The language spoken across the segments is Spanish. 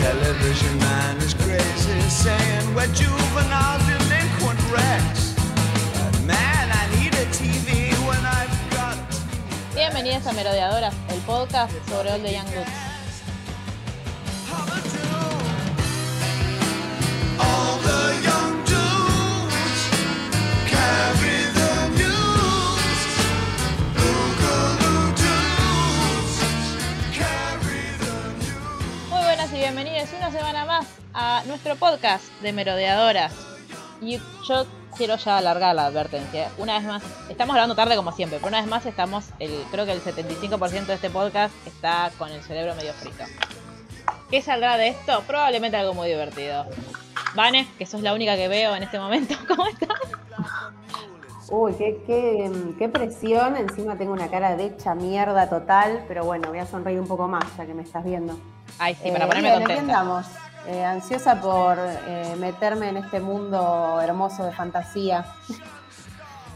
television man is crazy, saying we're juvenile delinquent wrecks. Man, I need a TV when I've got TV. Bienvenidas a Merodeadoras, el podcast sobre the Young Goods. Bienvenidas una semana más a nuestro podcast de Merodeadoras. Y yo quiero ya alargar la advertencia. Una vez más, estamos hablando tarde como siempre, pero una vez más estamos, el, creo que el 75% de este podcast está con el cerebro medio frito. ¿Qué saldrá de esto? Probablemente algo muy divertido. Vane, que sos la única que veo en este momento, ¿cómo estás? Uy, qué, qué, qué presión. Encima tengo una cara de hecha mierda total, pero bueno, voy a sonreír un poco más ya que me estás viendo. Ay, sí, para Eh, ponerme bien, contenta. andamos. Eh, ansiosa por eh, meterme en este mundo hermoso de fantasía.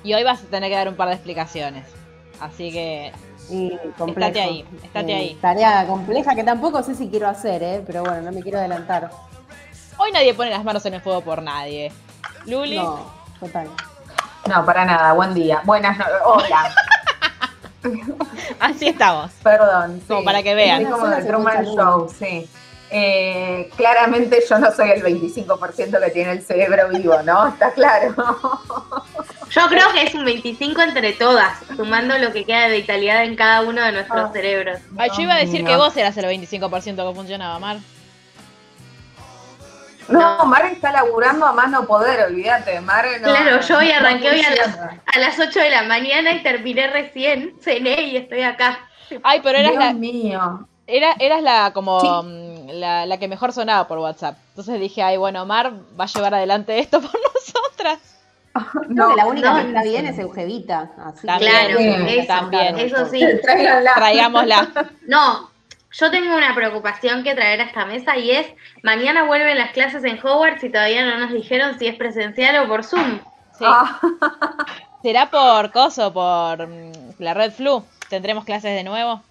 Y hoy vas a tener que dar un par de explicaciones. Así que Y complejo. Estate ahí, estate Eh, ahí. Tarea compleja que tampoco sé si quiero hacer, eh, pero bueno, no me quiero adelantar. hoy nadie pone las manos en el fuego por nadie. Luli, No, total. No, para nada, buen día. Buenas noches. Hola, así estamos. perdón. Como sí. para que vean. Es como el Truman Show, sí. Eh, claramente yo no soy el 25% que tiene el cerebro vivo, ¿no? Está claro. Yo creo que es un 25 entre todas, sumando lo que queda de vitalidad en cada uno de nuestros Ah. cerebros. Ay, yo iba a decir que vos eras el 25% que funcionaba, Mar. No, Mar está laburando a más no poder, olvídate. Mar no, Claro, yo hoy arranqué no hoy a las, a las 8 de la mañana y terminé recién, cené y estoy acá. Ay, pero eras Dios la, mío. era, eras la como Sí. mm, la, la que mejor sonaba por WhatsApp. Entonces dije, ay, bueno, Mar va a llevar adelante esto por nosotras. Que la única no, que está bien es Eugevita. Así También, Claro, Sí, eso, también. eso sí. Tráiganla. Traigámosla. No, yo tengo una preocupación que traer a esta mesa y es, mañana vuelven las clases en Hogwarts y todavía no nos dijeron si es presencial o por Zoom. Sí. Ah, ¿Será por coso, por mm, la Red Flu? ¿Tendremos clases de nuevo?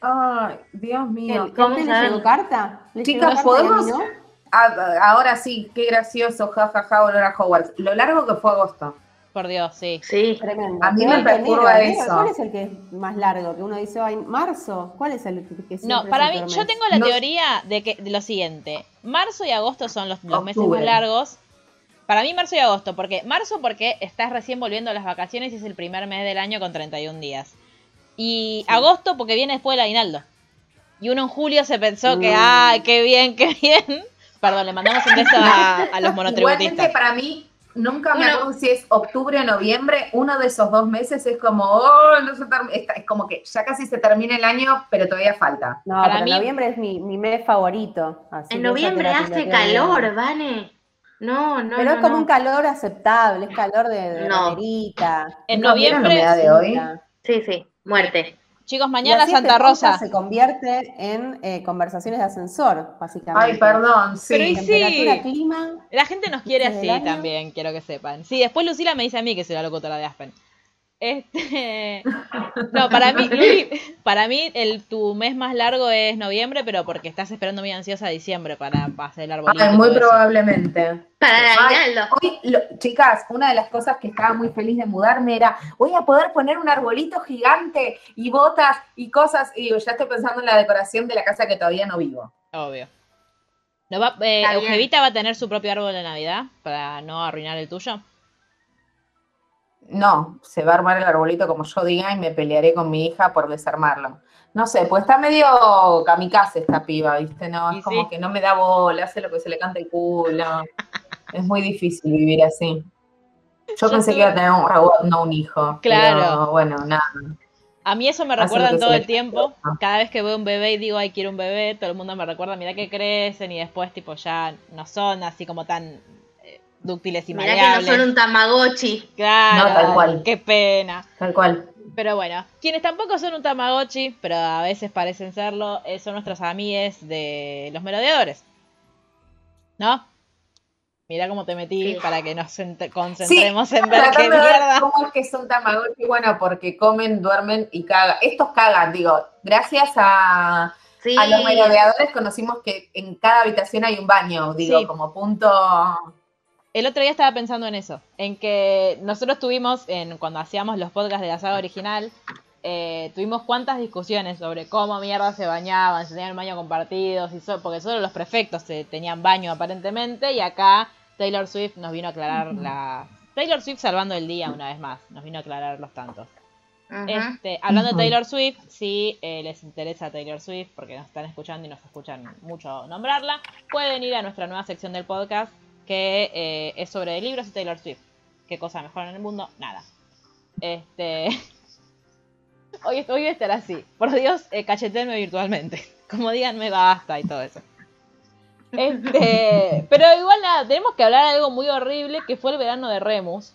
Ay, Dios mío. ¿Qué, ¿Cómo ¿qué le saben? llegó carta? ¿Le llegó Chicas, ¿podemos? y a mí no? Ah, ahora sí, qué gracioso, jajaja, volver a Hogwarts. Lo largo que fue agosto. Por Dios, sí. Sí. Tremendo. A mí me perturba enero, enero. eso. ¿Cuál es el que es más largo? Que uno dice, ay, marzo. ¿Cuál es el que siempre No, es para el mí, yo tengo la No- teoría de que de lo siguiente. Marzo y agosto son los, los meses más largos. Para mí, marzo y agosto. porque Marzo porque estás recién volviendo a las vacaciones y es el primer mes del año con 31 días. Y agosto porque viene después del aguinaldo. Y uno en julio se pensó que, Mm. ¡ay, qué bien, qué bien! Perdón, le mandamos un beso a, a los Igualmente monotributistas. para mí, nunca me acuerdo si es octubre o noviembre, uno de esos dos meses es como, oh, no se term- está- es como que ya casi se termina el año, pero todavía falta. No, Para pero mí- noviembre es mi, mi mes favorito. así En noviembre la hace calor, Vane. No, no, Pero no, es como no. un calor aceptable, es calor de, de No. En ¿No vieron la noviembre, humedad de hoy? Sí, sí, muerte. Chicos, Y mañana así este Santa podcast Rosa. se convierte en eh, conversaciones de ascensor, básicamente. Ay, perdón, sí. Pero y sí. Temperatura, clima. La gente nos quiere así también, quiero que sepan. Sí, después Lucila me dice a mí que soy la locutora de Aspen. Este, no, para mí, Luli, para mí el, tu mes más largo es noviembre, pero porque estás esperando muy ansiosa diciembre para, para hacer el arbolito. Ay, y muy probablemente. Para el Ay, aguinaldo. hoy, lo- chicas, una de las cosas que estaba muy feliz de mudarme era, voy a poder poner un arbolito gigante y botas y cosas, y digo, ya estoy pensando en la decoración de la casa que todavía no vivo. Obvio. ¿No va, eh. Eugevita va a tener su propio árbol de Navidad para no arruinar el tuyo. No, se va a armar el arbolito como yo diga y me pelearé con mi hija por desarmarlo. No sé, pues está medio kamikaze esta piba, ¿viste? No, es como sí. que no me da bola, hace lo que se le canta el culo. es muy difícil vivir así. Yo, Yo pensé tuve- que iba a tener un robot, no un hijo. Claro. Pero bueno, nada. A mí eso me recuerdan todo el tiempo. canta. Cada vez que veo un bebé y digo, ay, quiero un bebé, todo el mundo me recuerda, mira que crecen y después tipo ya no son así como tan dúctiles y Mirá que no maleables. son un tamagotchi. Claro, No, tal cual. qué pena. Tal cual. Pero bueno, quienes tampoco son un Tamagotchi, pero a veces parecen serlo, eh, son nuestros amigues de los merodeadores. ¿No? Mira cómo te metí Sí. para que nos ent- concentremos en ver qué Tratando de ver mierda. ¿Cómo es que son tamagotchi? Bueno, porque comen, duermen y cagan. Estos cagan, digo, gracias a Sí, A los merodeadores conocimos que en cada habitación hay un baño, digo, Sí. como punto. El otro día estaba pensando en eso, en que nosotros tuvimos, en, cuando hacíamos los podcasts de la saga original, eh, tuvimos cuántas discusiones sobre cómo mierda se bañaban, si tenían baño compartidos, y so- porque solo los prefectos se tenían baño aparentemente, y acá Taylor Swift nos vino a aclarar la... Taylor Swift salvando el día una vez más, nos vino a aclarar los tantos. Este, hablando de Taylor Swift, si eh, les interesa Taylor Swift, porque nos están escuchando y nos escuchan mucho nombrarla, pueden ir a nuestra nueva sección del podcast que eh, es sobre libros y Taylor Swift. ¿Qué cosa mejor en el mundo? Nada. Este. Hoy, hoy voy a estar así. Por Dios, eh, cachetenme virtualmente. Como díganme basta y todo eso. Este, pero igual nada, tenemos que hablar de algo muy horrible que fue el verano de Remus.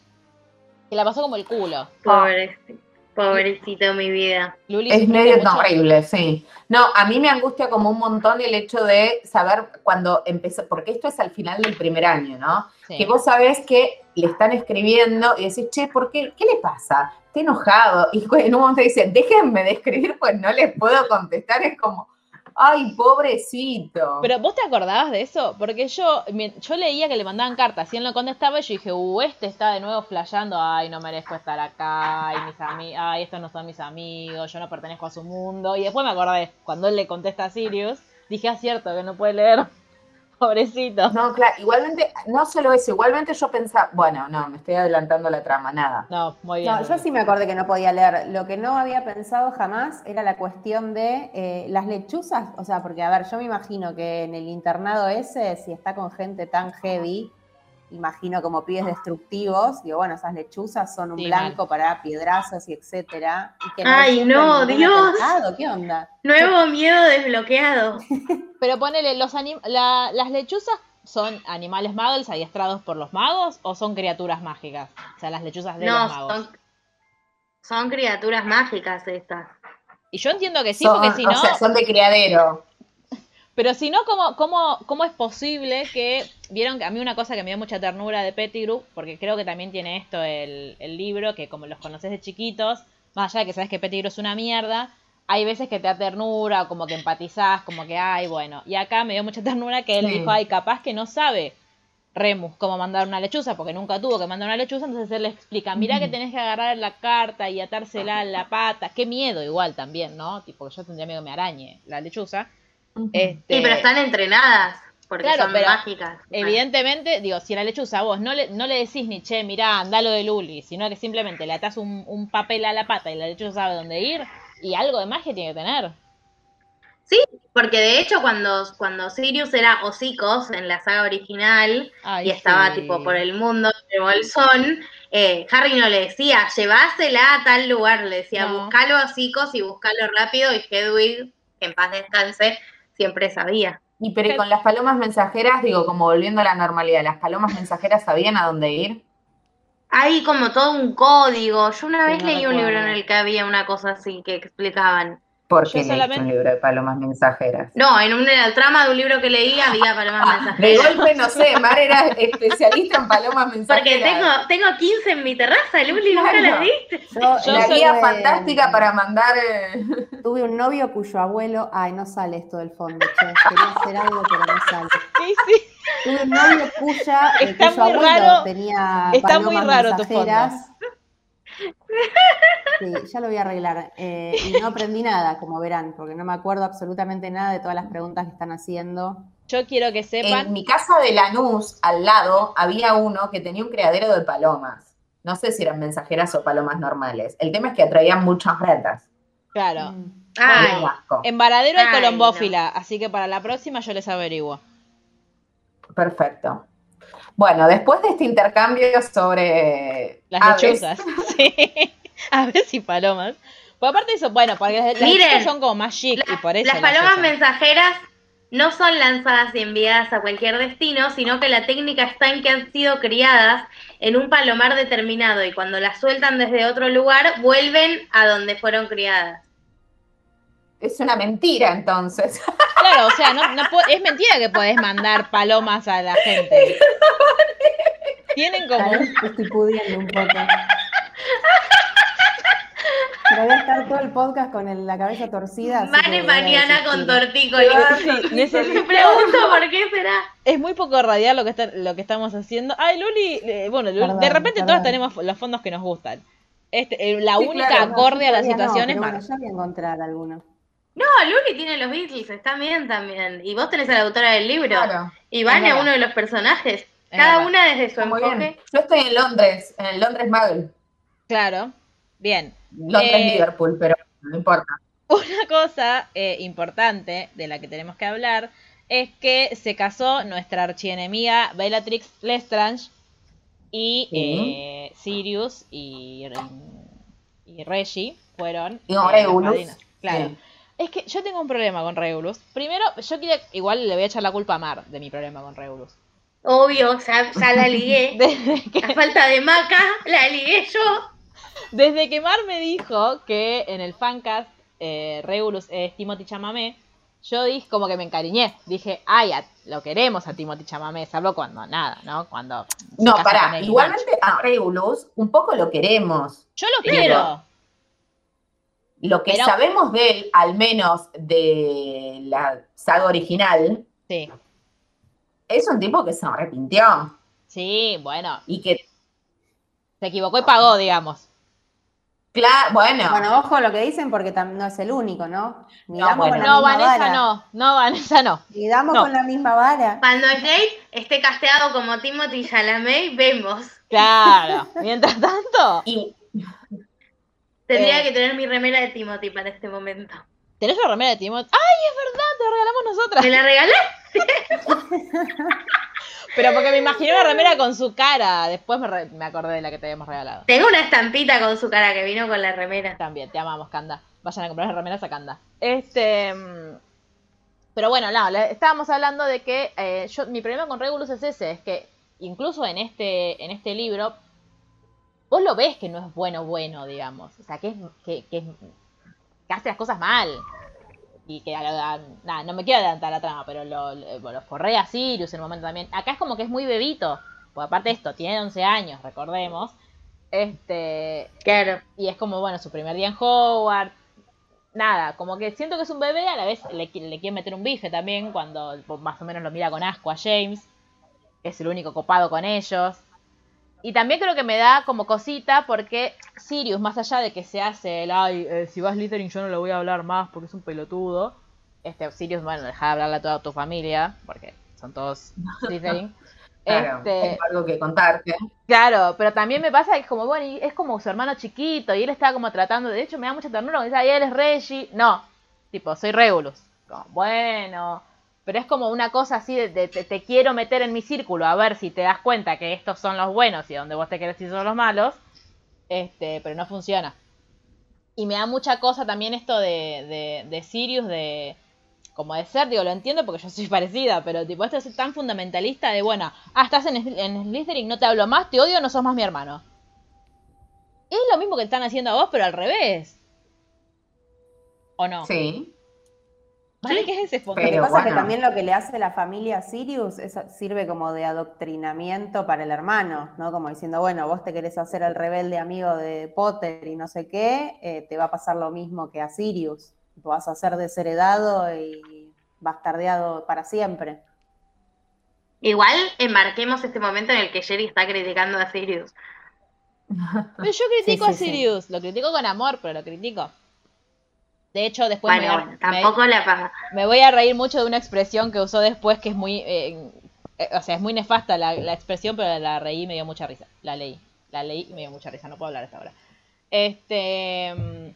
Que la pasó como el culo. Pobrecito, pobrecito mi vida. Luli, Es ¿sufriste medio horrible, sí. No, a mí me angustia como un montón el hecho de saber cuando empezó, porque esto es al final del primer año, ¿no? Sí. Que vos sabés que le están escribiendo y decís, che, ¿por qué? ¿Qué le pasa? Está enojado. Y en un momento dicen, déjenme de escribir, pues no les puedo contestar. Es como, ay, pobrecito. Pero vos te acordabas de eso? Porque yo, yo leía que le mandaban cartas y él no contestaba y yo dije, uh, este está de nuevo flasheando, ay, no merezco estar acá, ay, mis ami ay, estos no son mis amigos, yo no pertenezco a su mundo. Y después me acordé, cuando él le contesta a Sirius, dije, ah, cierto, que no puede leer. Pobrecito. No, claro, igualmente, no solo eso, igualmente yo pensaba, bueno, no, me estoy adelantando la trama, nada. No, muy bien. No, yo sí me acordé que no podía leer. Lo que no había pensado jamás era la cuestión de eh, las lechuzas. O sea, porque, a ver, yo me imagino que en el internado ese, si está con gente tan heavy, imagino como pibes destructivos, digo, bueno, esas lechuzas son un Sí, blanco para piedrazos y etcétera. Y que Ay, no, Dios. atentado, ¿Qué onda? Nuevo miedo desbloqueado. Pero ponele, los anim- la- ¿las lechuzas son animales magos adiestrados por los magos o son criaturas mágicas? O sea, las lechuzas de No, los magos. son, son criaturas mágicas estas. Y yo entiendo que sí, Son- porque si no... O sea, son de criadero. Pero si no, ¿cómo, cómo, ¿cómo es posible que... Vieron que a mí una cosa que me dio mucha ternura de Pettigrew, porque creo que también tiene esto el, el libro, que como los conoces de chiquitos, más allá de que sabes que Pettigrew es una mierda, hay veces que te da ternura o como que empatizás, como que, ay, bueno. Y acá me dio mucha ternura que él Sí. dijo, ay, capaz que no sabe Remus cómo mandar una lechuza, porque nunca tuvo que mandar una lechuza, entonces él le explica, mirá que tenés que agarrar la carta y atársela en la pata. Qué miedo igual también, ¿no? Tipo que yo tendría miedo que me arañe la lechuza. Este, Sí, pero están entrenadas porque Claro, son pero mágicas. Evidentemente, digo, si a la lechuza vos no le, no le decís ni che, mirá, anda lo de Luli, sino que simplemente le atás un, un papel a la pata y la lechuza sabe dónde ir, y algo de magia tiene que tener. Sí, porque de hecho cuando, cuando Sirius era hocicos en la saga original Ay, y estaba sí. tipo por el mundo de Bolsón, eh, Harry no le decía, llevásela a tal lugar, le decía, No. buscalo a hocicos y buscalo rápido y Hedwig, que en paz descanse, siempre sabía. Y pero con las palomas mensajeras, digo, como volviendo a la normalidad, ¿las palomas mensajeras sabían a dónde ir? Hay como todo un código. Yo una Sí, vez no leí un libro en el que había una cosa así que explicaban. ¿Por Yo qué leíste solamente- un libro de palomas mensajeras? No, en una trama de un libro que leí había palomas Ah, de mensajeras. golpe, no sé, Mar era especialista en palomas Porque mensajeras. tengo, tengo 15 en mi terraza, Luli, ¿nunca Claro. las viste? Yo, Yo la guía fantástica para mandar... eh, Tuve un novio cuyo abuelo. Ay, no sale esto del fondo, che. Quería hacer algo, pero no sale. Sí, sí. Tuve un novio cuya, eh, Está cuyo muy abuelo raro- tenía está muy raro tu mensajeras. Sí, ya lo voy a arreglar. Eh, y no aprendí nada, como verán, porque no me acuerdo absolutamente nada de todas las preguntas que están haciendo. Yo quiero que sepan, En mi casa de Lanús, al lado, había uno que tenía un criadero de palomas. No sé si eran mensajeras o palomas normales. El tema es que atraían muchas ratas. claro, Mm. Ay, en Varadero hay Ay, colombófila, así que para la próxima yo les averiguo. Perfecto. Bueno, después de este intercambio sobre Las aves, lechuzas. Sí. Aves y palomas. Pues aparte de eso, bueno, porque las, Miren, lechuzas son como más chic y por eso Las palomas mensajeras no son lanzadas y enviadas a cualquier destino, sino que la técnica está en que han sido criadas en un palomar determinado y cuando las sueltan desde otro lugar, vuelven a donde fueron criadas. Es una mentira entonces. Claro, o sea, no, no es mentira que podés mandar palomas a la gente. Tienen como. Estoy pudiendo un poco. Pero voy a estar todo el podcast con el- la cabeza torcida. Mane mañana con tortícolis. necesito- Me pregunto por qué será. Es muy poco radial lo que está, lo que estamos haciendo. Ay, Luli, eh, bueno, Luli, Perdón, de repente perdón. todas tenemos los fondos que nos gustan. Este, eh, la Sí, única claro, acorde a la no, situación es bueno, ya voy a encontrar alguno. No, Luli tiene los Beatles, está bien también. Y vos tenés a la autora del libro. Claro. Y Vane Es a uno de los personajes. Es Cada verdad. una desde su bien. enfoque. Yo estoy en Londres, en el Londres Muggle. Claro, bien. Londres Eh, Liverpool, pero no importa. Una cosa eh, importante de la que tenemos que hablar es que se casó nuestra archienemiga Bellatrix Lestrange y Sí. eh, Sirius y, y Reggie fueron Y eh, Regulus. padrinos. Claro. Sí. Es que yo tengo un problema con Regulus. Primero, yo quiero, igual le voy a echar la culpa a Mar de mi problema con Regulus. Obvio, ya, ya la ligué. Desde que, A falta de maca, la ligué yo. desde que Mar me dijo que en el fancast eh, Regulus es Timothy Chamamé, yo dije como que me encariñé. Dije, ay, a- lo queremos a Timothy Chamamé, salvo cuando nada, ¿no? Cuando. No, pará, igualmente a Regulus un poco lo queremos. Yo lo quiero. Lo que Pero- sabemos de él, al menos de la saga original, Sí. es un tipo que se arrepintió Sí, bueno. y que, Se equivocó y pagó, digamos. claro, bueno, Bueno, ojo lo que dicen porque no es el único, ¿no? No, bueno. con la No, misma Vanessa vara. no. No, Vanessa no. No. con la misma vara. Cuando Jade esté casteado como Timothy Chalamet, vemos. Claro. Mientras tanto, y Tendría Eh. que tener mi remera de Timothy para este momento. tenés la remera de Timothy. ¡Ay, es verdad! Te la regalamos nosotras. ¿Me la regalás? Pero porque me imaginé una remera con su cara. Después me, re- me acordé de la que te habíamos regalado. Tengo una estampita con su cara que vino con la remera. También, te amamos, Kanda. Vayan a comprar las remeras a Kanda. Este. mm, Pero bueno, no, estábamos hablando de que eh, yo, mi problema con Regulus es ese, es que incluso en este, en este libro, vos lo ves que no es bueno, bueno, digamos. O sea, que es, que, que es- que hace las cosas mal. Y que, ah, nada, no me quiero adelantar la trama, pero lo, lo, los correa a Sirius en un momento también. Acá es como que es muy bebito. Porque aparte de esto, tiene 11 años, recordemos. Este, Claro. y es como, bueno, su primer día en Howard. Nada, como que siento que es un bebé, a la vez le, le quieren meter un bife también, cuando más o menos lo mira con asco a James. Es el único copado con ellos. Y también creo que me da como cosita porque Sirius, más allá de que se hace el, ay, eh, si vas Slytherin yo no le voy a hablar más porque es un pelotudo. Este, Sirius, bueno, deja de hablarle a toda tu familia, porque son todos Slytherin. claro, Este, tengo algo que contarte. Claro, pero también me pasa que es como, bueno, y es como su hermano chiquito y él está como tratando, de hecho me da mucha ternura cuando dice, ay, él es Reggie. No, tipo, soy Regulus. Como, bueno, pero es como una cosa así de, te, quiero meter en mi círculo a ver si te das cuenta que estos son los buenos y donde vos te querés ir son los malos. Este, pero no funciona. Y me da mucha cosa también esto de, de, Sirius, de como de ser, digo, lo entiendo porque yo soy parecida, pero tipo, esto es tan fundamentalista de, bueno, ah, estás en, en Slytherin, no te hablo más, te odio, no sos más mi hermano. Es lo mismo que están haciendo a vos, pero al revés. ¿O no? Sí. ¿Vale? ¿Qué es ese fondo? Lo que Pero pasa es que también lo que le hace la familia a Sirius es- sirve como de adoctrinamiento para el hermano, ¿no? Como diciendo, bueno, vos te querés hacer el rebelde amigo de Potter y no sé qué, eh, te va a pasar lo mismo que a Sirius. Vas a ser desheredado y bastardeado para siempre. Igual enmarquemos este momento en el que Jerry está criticando a Sirius. Pero yo critico Sí, a sí. Sirius, lo critico con amor, pero lo critico. De hecho, después Bueno, me, bueno, me- tampoco la me voy a reír mucho de una expresión que usó después que es muy, eh, eh, o sea, es muy nefasta la, la expresión, pero la reí y me dio mucha risa. La leí, la leí y me dio mucha risa, no puedo hablar a esta hora. Este, mm,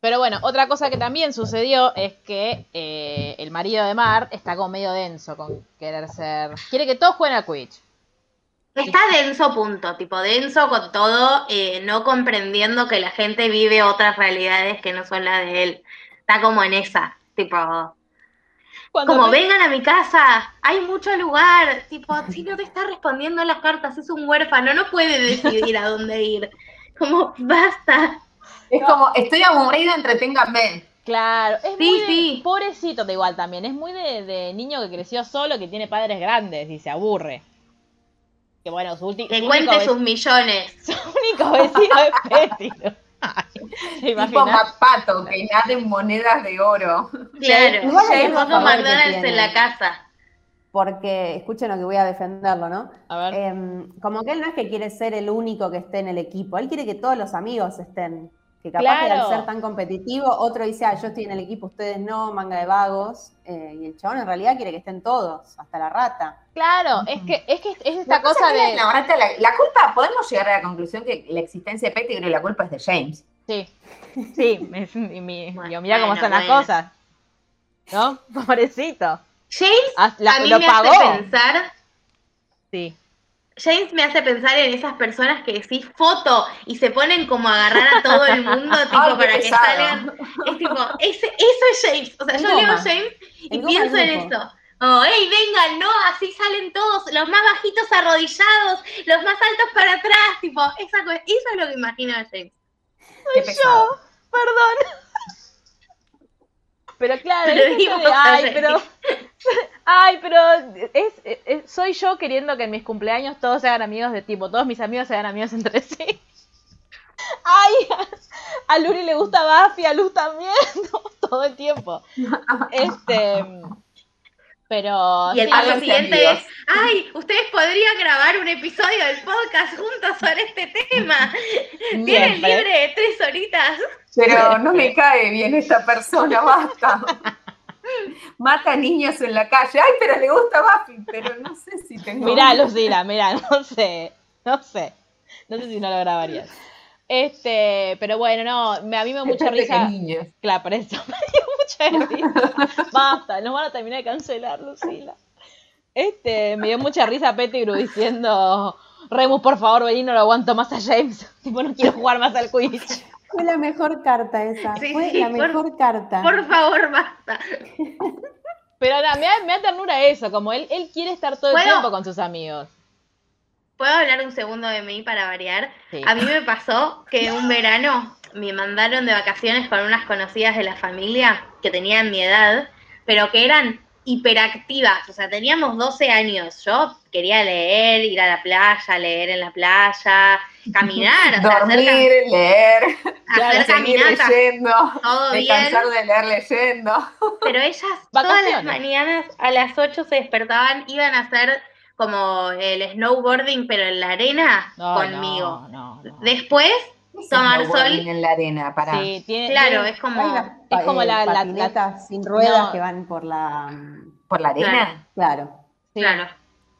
pero bueno, otra cosa que también sucedió es que eh, el marido de Mar está como medio denso con querer ser, quiere que todos jueguen al Quidditch. Está denso punto, tipo denso con todo, eh, no comprendiendo que la gente vive otras realidades que no son las de él. Está como en esa, tipo, Cuando como ve- vengan a mi casa, hay mucho lugar, tipo, si no te está respondiendo las cartas, es un huérfano, no puede decidir a dónde ir. Como, basta. Es como, estoy aburrida, entreténganme. Claro, es Sí, muy de- sí. pobrecito de igual también, es muy de, de niño que creció solo, que tiene padres grandes y se aburre. Que bueno, su, ulti- Que su cuente sus millones. su único vecino es Pétilo. ¿Te Tipo imaginas? Pato, que naden monedas de oro. Claro, Igual McDonald's en la casa. Porque, escuchen lo que voy a defenderlo, ¿no? A ver. Em, como que él no es que quiere ser el único que esté en el equipo, él quiere que todos los amigos estén. Que capaz que Claro. al ser tan competitivo, otro dice, ah, yo estoy en el equipo, ustedes no, manga de vagos. Eh, y el chabón en realidad quiere que estén todos, hasta la rata. Claro, es que es que es esta La cosa que de la, verdad, la, la culpa, podemos llegar a la conclusión que la existencia de Pettigrew, la culpa es de James. Sí, sí, es- y mi- Bueno, mira cómo bueno, son las bueno. cosas. ¿No? Pobrecito. James Ah, la- a mí lo me pagó. hace pensar, Sí. James me hace pensar en esas personas que decís foto y se ponen como a agarrar a todo el mundo tipo Ay, para que salgan. Es tipo, ese, eso es James. O sea, El yo goma. leo James y El pienso en eso. Oh, hey, vengan, no, así salen todos, los más bajitos arrodillados, los más altos para atrás, tipo, esa, eso es lo que imagino de James. Pesado. Yo, perdón. Pero claro, Pero es de, ay, pero, ay, pero es, es- soy yo queriendo que en mis cumpleaños todos sean amigos de tipo, todos mis amigos sean amigos entre sí. Ay, a Luri le gusta Buffy, a Luz también, todo el tiempo. Este, pero Y el sí, paso siguiente amigos. es, ay, ustedes podrían grabar un episodio del podcast juntos sobre este tema. Tienen libre tres horitas. Pero no me cae bien esta persona, basta. Mata niños en la calle. Ay, pero le gusta Buffy, pero no sé si tengo. Mirá, Lucila, mirá, no sé, no sé. No sé si no lo grabarías. Este, pero bueno, no, me, a mí me dio mucha risa. niños. Claro, por eso me dio mucha risa. Basta, nos van a terminar de cancelar, Lucila. Este, me dio mucha risa Pettigrew diciendo, Remus, por favor, vení, no lo aguanto más a James. Tipo, no quiero jugar más al Quidditch. Fue la mejor carta esa, Sí, fue sí, la por- mejor carta. Por favor, basta. Pero nada, me da, me da ternura eso, como él, él quiere estar todo el tiempo con sus amigos. ¿Puedo hablar un segundo de mí para variar? Sí. A mí me pasó que un verano me mandaron de vacaciones con unas conocidas de la familia que tenían mi edad, pero que eran hiperactivas, o sea, teníamos 12 años. Yo quería leer, ir a la playa, leer en la playa, caminar, hacer, Dormir, leer, hacer seguir caminatas, leyendo, todo bien. descansar de leer leyendo. Pero ellas todas las mañanas a las 8 se despertaban, iban a hacer como el snowboarding, pero en la arena No, conmigo. No, no, no. Después, tomar Snowboarding sol. en la arena, para. Sí, tiene, Claro, tiene- es como. Las es como eh, la- la- sin ruedas no. que van por la... ¿Por la arena? Claro, Claro, sí, claro.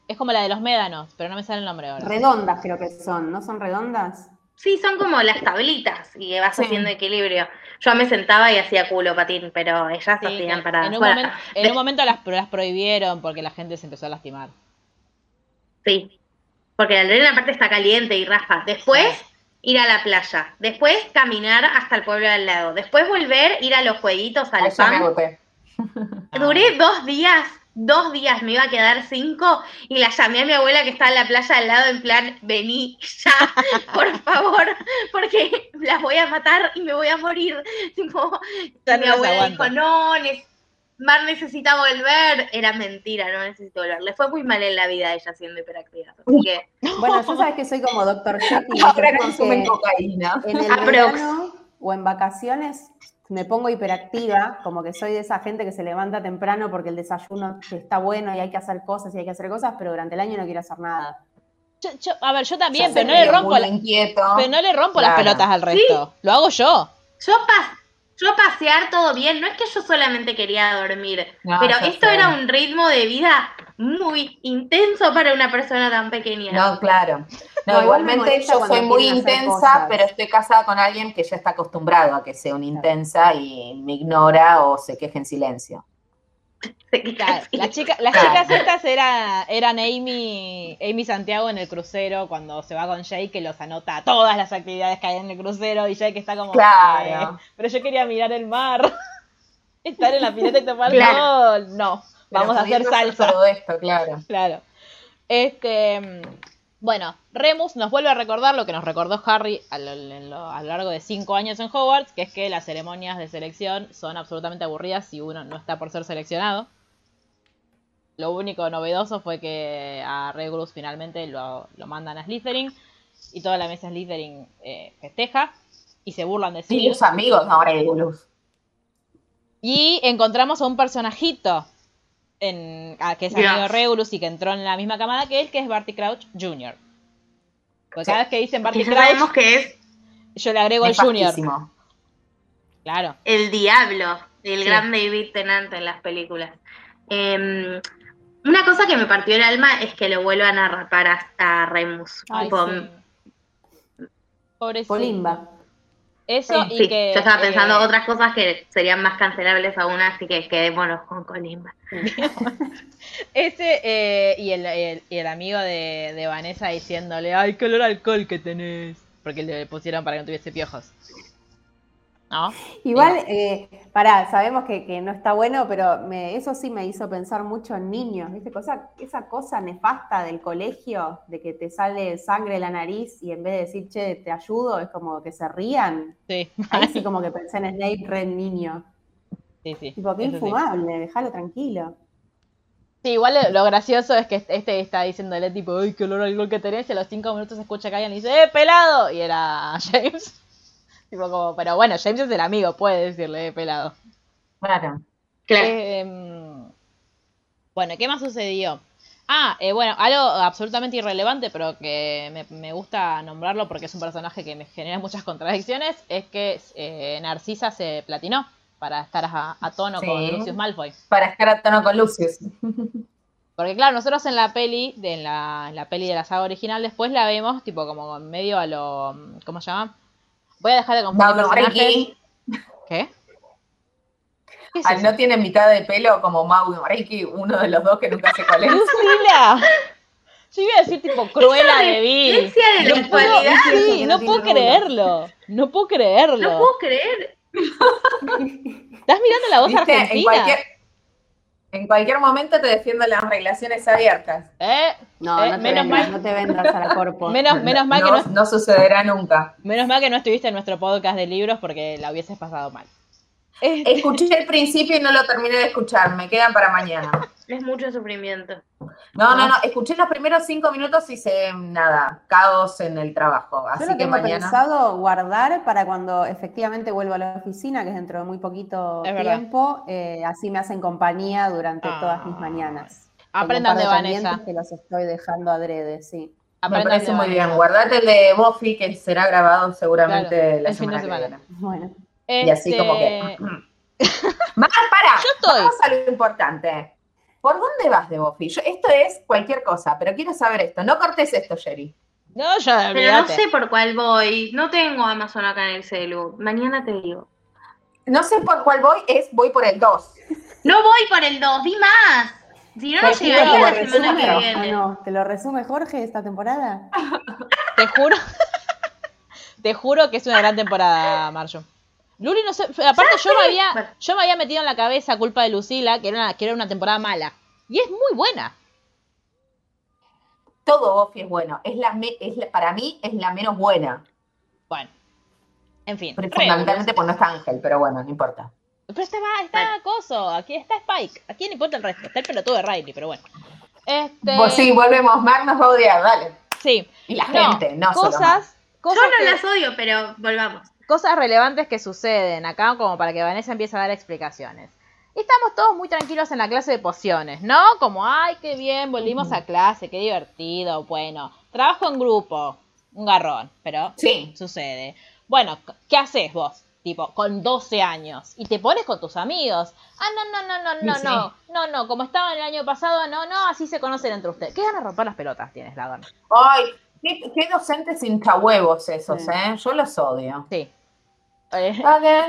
Es como la de los médanos, pero no me sale el nombre ahora. redondas creo que son, ¿no son redondas? Sí, son como las tablitas y vas Sí. haciendo equilibrio. Yo me sentaba y hacía culo patín, pero ellas Sí, hacían en, para. en un bueno, momento, en de- un momento las, las prohibieron porque la gente se empezó a lastimar. Sí. Porque la arena aparte está caliente y raspa. Después, ir a la playa. Después, caminar hasta el pueblo de al lado. Después, volver, ir a los jueguitos al Ay, agoté. Ah. Duré dos días, dos días, me iba a quedar cinco y la llamé a mi abuela que estaba en la playa al lado en plan, vení ya, por favor, porque las voy a matar y me voy a morir. Tipo, y mi abuela dijo, no, ne- Mar necesita volver. Era mentira, no necesito volver. Le fue muy mal en la vida a ella siendo hiperactiva. Así que, Bueno, yo sabes que soy como Doctor Jekyll. Ahora que consumen cocaína. en el verano o en vacaciones me pongo hiperactiva, como que soy de esa gente que se levanta temprano porque el desayuno está bueno y hay que hacer cosas y hay que hacer cosas, pero durante el año no quiero hacer nada. Yo- yo- a ver, yo también, Yo pero no le rompo, la- inquieto. pero no le rompo las pelotas al resto. Lo hago yo. yo, pas yo pasear todo bien. No es que yo solamente quería dormir. No, pero esto sé. era un ritmo de vida muy intenso para una persona tan pequeña. No, claro. No, No, igual me igualmente yo soy muy intensa, pero estoy casada con alguien que ya está acostumbrado a que sea una intensa y me ignora o se queje en silencio. Claro, las chicas, las chicas estas era, eran Amy, Amy Santiago en el crucero cuando se va con Jake que los anota todas las actividades que hay en el crucero y Jake está como Claro. "Eh, pero yo quería mirar el mar estar en la pileta y tomar Claro. no vamos a hacer salsa Todo esto, claro. claro este bueno Remus nos vuelve a recordar lo que nos recordó Harry a lo, en lo- a lo largo de cinco años en Hogwarts que es que las ceremonias de selección son absolutamente aburridas si uno no está por ser seleccionado lo único novedoso fue que a Regulus finalmente lo, lo mandan a Slytherin y toda la mesa Slytherin eh, festeja. y se burlan de Y Sirius. los amigos ahora Luz. Y encontramos a un personajito en, a- que es amigo de Regulus y que entró en la misma camada que él, que es Barty Crouch Jr. Porque Sí. cada vez que dicen Barty ya sabemos Crouch, que es yo le agrego el Junior. Claro. el diablo, el Sí. gran David Tennant en las películas. Em, una cosa que me partió el alma es que lo vuelvan a rapar a, a Remus. Ay, Tipo, sí. Pobrecito. Polimba. Eso sí, y que. yo estaba pensando eh, otras cosas que serían más cancelables aún, así que quedémonos con Colimba. Ese eh, y, el, el- y el amigo de, de Vanessa diciéndole, ay, qué olor a alcohol que tenés. Porque le pusieron para que no tuviese piojos. ¿No? Igual, eh, pará, sabemos que, que no está bueno, pero me- eso sí me hizo pensar mucho en niños, ¿viste? Cosa, esa cosa nefasta del colegio, de que te sale sangre de la nariz y en vez de decir, che, te ayudo, es como que se rían. Sí. Ahí sí como que pensé en Snape re niño. Sí, sí. Tipo, qué eso sí. infumable, déjalo tranquilo. Sí, igual lo- gracioso es que este está diciéndole tipo, ay, qué olor a alcohol que tenés, y a los cinco minutos se escucha que alguien le dice, ¡eh, pelado! Y era James. tipo como, pero bueno, James es el amigo, puede decirle, eh, pelado. Claro. Claro. Eh, em, bueno, ¿qué más sucedió? Ah, eh, bueno, algo absolutamente irrelevante, pero que me, me gusta nombrarlo porque es un personaje que me genera muchas contradicciones, es que eh, Narcisa se platinó para estar a, a tono con. Lucius Malfoy. Para estar a tono con Lucius. Porque claro, nosotros en la peli, de, en, la, en la peli de la saga original, después la vemos tipo como medio a lo... ¿Cómo se llama? Voy a dejar de confundir personajes. Reiki. ¿Qué? ¿Qué es Ah, no tiene mitad de pelo como Mauro Reiki, uno de los dos que nunca sé cuál es. ¡Lucila! Yo iba a decir tipo Cruella de Vil. La No puedo, sí, no no puedo creerlo. No puedo creerlo. No puedo creer. ¿Estás mirando la voz ¿Viste? En argentina? cualquier, en cualquier momento te defiendo las relaciones abiertas. ¿Eh? No, Eh, no, te menos vendas, mal- no te vendas a la corpo. Menos, menos, mal que no, no, no sucederá nunca. menos mal que no estuviste en nuestro podcast de libros porque la hubieses pasado mal. Este, Escuché el principio y no lo terminé de escuchar, me quedan para mañana. Es mucho sufrimiento. No, no, no, escuché los primeros cinco minutos y se, nada, caos en el trabajo. Yo Así lo que tengo mañana. pensado guardar para cuando efectivamente vuelva a la oficina, que es dentro de muy poquito Es tiempo, eh, así me hacen compañía durante Ah. todas mis mañanas. aprendan de Vanessa. Que los estoy dejando adrede, sí. Me Aprendan parece de muy Vanessa. bien. Guardate el de Buffy que será grabado seguramente Claro, la el fin de semana, que semana. viene. Bueno, Y así como que. Este, Mar, para. Yo estoy. Vamos a lo importante. ¿Por dónde vas de Buffy? Yo- esto es cualquier cosa, pero quiero saber esto. No cortes esto, Jerry. No, ya, Pero no sé por cuál voy. No tengo Amazon acá en el celu. Mañana te digo. No sé por cuál voy, es voy por el 2. No voy por el 2, vi más. Si no, no ¿Te llegaría la resume semana que o viene. no? ¿Te lo resume Jorge esta temporada? Te juro. te juro que es una gran temporada, Marjo. Luli no sé, aparte yo me había yo me había metido en la cabeza culpa de Lucila que era una, que era una temporada mala. Y es muy buena. Todo Buffy es bueno. Es la, me- es la- para mí es la menos buena. Bueno. En fin. Pero fundamentalmente pues no está Ángel, pero bueno, no importa. Pero está, está Coso, aquí está Spike. ¿A quién importa el resto? Está el pelotudo de Riley, pero bueno. Este, Pues sí, volvemos. Mar nos va a odiar, dale. sí. Y la No, gente, no solo cosas, Yo cosas, no que- las odio, pero volvamos. Cosas relevantes que suceden acá como para que Vanessa empiece a dar explicaciones. Estamos todos muy tranquilos en la clase de pociones, ¿no? Como, ay, qué bien, volvimos a clase, qué divertido, bueno, trabajo en grupo, un garrón, pero Sí. sucede. Bueno, ¿qué haces vos? Tipo, con 12 años, y te pones con tus amigos. Ah, no, no, no, no, no, Sí. no, no, no, como estaban el año pasado, no, no, así se conocen entre ustedes. ¿Qué ganas de romper las pelotas tienes, Ladon? Ay, qué, qué docentes hinchahuevos esos, Sí. ¿eh? Yo los odio. Sí. Eh,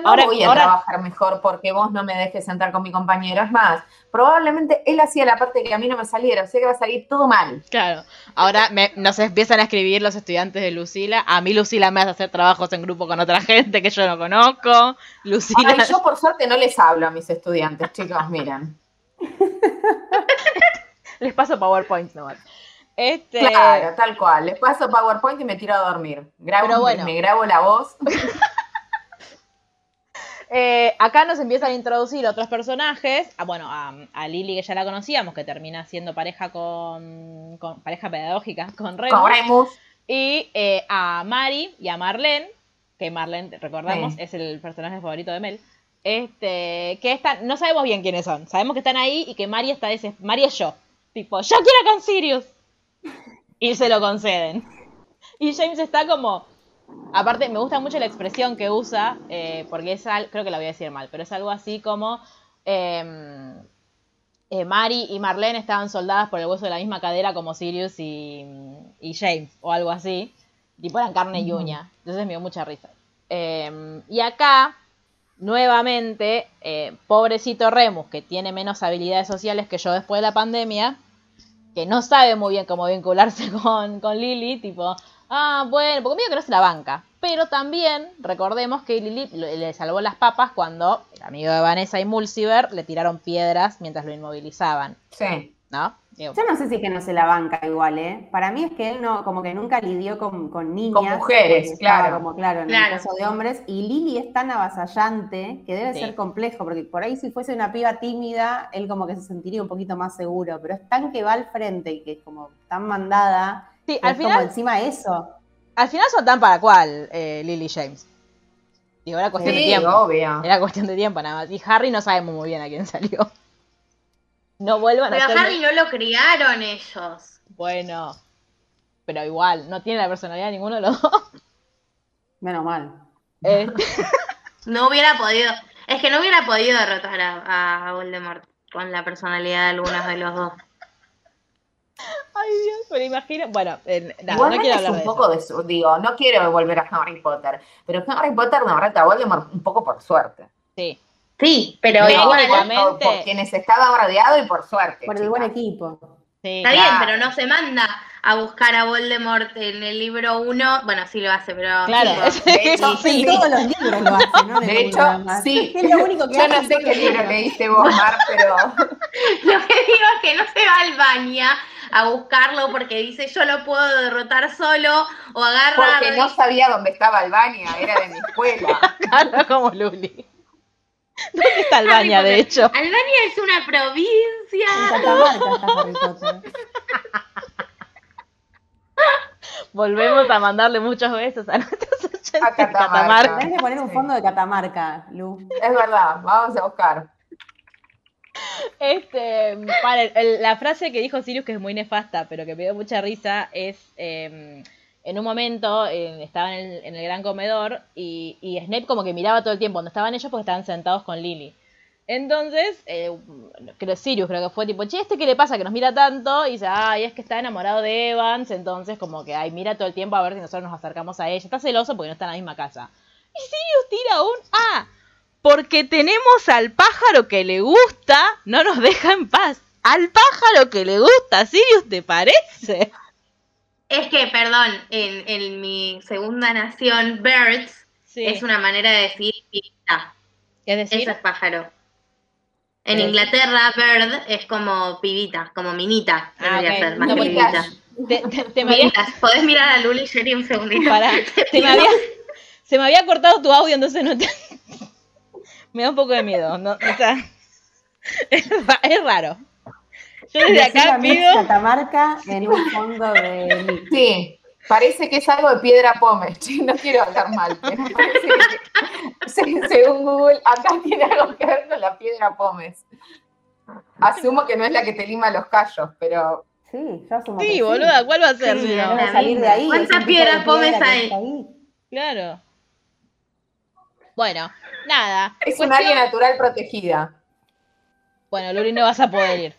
no Ahora- voy a ahora- trabajar mejor porque vos no me dejes sentar con mi compañero. Es más, probablemente él hacía la parte que a mí no me saliera, o sea que va a salir todo mal. Claro. Ahora me- nos empiezan a escribir los estudiantes de Lucila. A mí Lucila me hace hacer trabajos en grupo con otra gente que yo no conozco. Lucila. Ay, yo por suerte no les hablo a mis estudiantes, chicos, miren. Les paso PowerPoint nomás. Este, Claro, tal cual. Les paso PowerPoint y me tiro a dormir. Grabo, Pero bueno. me grabo la voz. eh, acá nos empiezan a introducir otros personajes. Ah, bueno, a, a Lily que ya la conocíamos, que termina siendo pareja con, con- pareja pedagógica con Remus. Con Remus. Y eh, a Mari y a Marlene, que Marlene, recordamos, Sí. es el personaje favorito de Mel. Este, que están, no sabemos bien quiénes son. Sabemos que están ahí y que Mari está ese, Mari es yo. Tipo, yo quiero con Sirius. Y se lo conceden. Y James está como. Aparte, me gusta mucho la expresión que usa, eh, porque es al- creo que la voy a decir mal, pero es algo así como. em, eh, Mari y Marlene estaban soldadas por el hueso de la misma cadera como Sirius y, y James, o algo así. Tipo eran carne y uña. Entonces me dio mucha risa. Eh, y acá, nuevamente, eh, pobrecito Remus, que tiene menos habilidades sociales que yo después de la pandemia, que no sabe muy bien cómo vincularse con, con Lily, tipo, ah, bueno, porque medio que no se la banca. Pero también recordemos que Lily le salvó las papas cuando el amigo de Vanessa y Mulciber le tiraron piedras mientras lo inmovilizaban, Sí. ¿no? Digo, Yo no sé si es que no se la banca igual, ¿eh? Para mí es que él no, como que nunca lidió con, con niñas. Con mujeres, claro. Como claro, en Claro. el caso de hombres. Y Lily es tan avasallante que debe Sí. ser complejo, porque por ahí si fuese una piba tímida, él como que se sentiría un poquito más seguro. Pero es tan que va al frente y que es como tan mandada. Sí, al es como final, encima eso. al final son tan para cual eh, Lily James. Digo, era cuestión de tiempo. obvio. Era cuestión de tiempo nada más. Y Harry no sabemos muy bien a quién salió. No vuelvan a Pero a hacerme- Harry no lo criaron ellos. Bueno, pero igual, no tiene la personalidad de ninguno de los dos. Menos mal. Eh, No hubiera podido. Es que no hubiera podido derrotar a, a Voldemort con la personalidad de algunos de los dos. Ay, Dios, pero imagino. Bueno, eh, nada, no Igualmente quiero es hablar un de poco eso. de su, digo, no quiero volver a Harry Potter, pero Harry Potter derrota a Voldemort un poco por suerte. Sí, Sí, pero No, igual. Por, por quienes estaban rodeados y por suerte. Por el buen equipo. sí. Está claro. bien, pero no se manda a buscar a Voldemort en el libro 1. Bueno, sí lo hace, pero. Claro, tipo, de hecho, sí. En todos los libros lo hace, ¿no? De hecho, sí. Es lo único que Yo hace no sé qué libro leíste vos, Mar, pero Lo que digo es que no se va al baña a buscarlo porque dice yo lo puedo derrotar solo o agarra. porque no sabía dónde estaba Albania, era de mi escuela. Claro, como Luli. ¿Dónde está Harry Albania, de Potter. hecho? Albania es una En provincia. Catamarca está Harry Potter. Volvemos a mandarle muchos besos a nuestros oyentes A Catamarca. Catamarca. Tenés que poner un fondo de Catamarca, Lu. Es verdad, vamos a buscar. Este, la frase que dijo Sirius, que es muy nefasta, pero que me dio mucha risa, es eh, en un momento eh, estaban en el, gran comedor y, Snape como que miraba todo el tiempo donde estaban ellos porque estaban sentados con Lily. Entonces, eh, Sirius creo que fue tipo, che, ¿este qué le pasa que nos mira tanto? Y dice, ay, es que está enamorado de Evans, entonces como que, ay, mira todo el tiempo a ver si nosotros nos acercamos a ella. Está celoso porque no está en la misma casa. Y Sirius tira un, ah, porque tenemos al pájaro que le gusta, no nos deja en paz. Al pájaro que le gusta, Sirius, ¿te parece? Es que, perdón, en, en mi segunda nación, birds Sí. es una manera de decir pibita. Es decir, Eso es pájaro. En Eh. Inglaterra, bird es como pibita, como minita. Ah, Debería ok. ser más No, que porque- pibita. te, te- me. Podés mirar a Luli y Sherry un segundito. pará, te me había- se me había cortado tu audio, entonces no te... me da un poco de miedo. ¿no? O sea, es, ra- es raro. Yo desde acá pido... Catamarca en un fondo de. Sí, parece que es algo de piedra pómez. No quiero hablar mal, pero parece que, se- según Google, acá tiene algo que ver con la piedra pómez. Asumo que no es la que te lima los callos, pero Sí, yo asumo que Sí, boluda, ¿cuál va a ser? Sí, no? Salir de ahí. ¿Cuántas piedras hay? Claro. Bueno, nada. es un área natural protegida. Bueno, Luli, no vas a poder ir.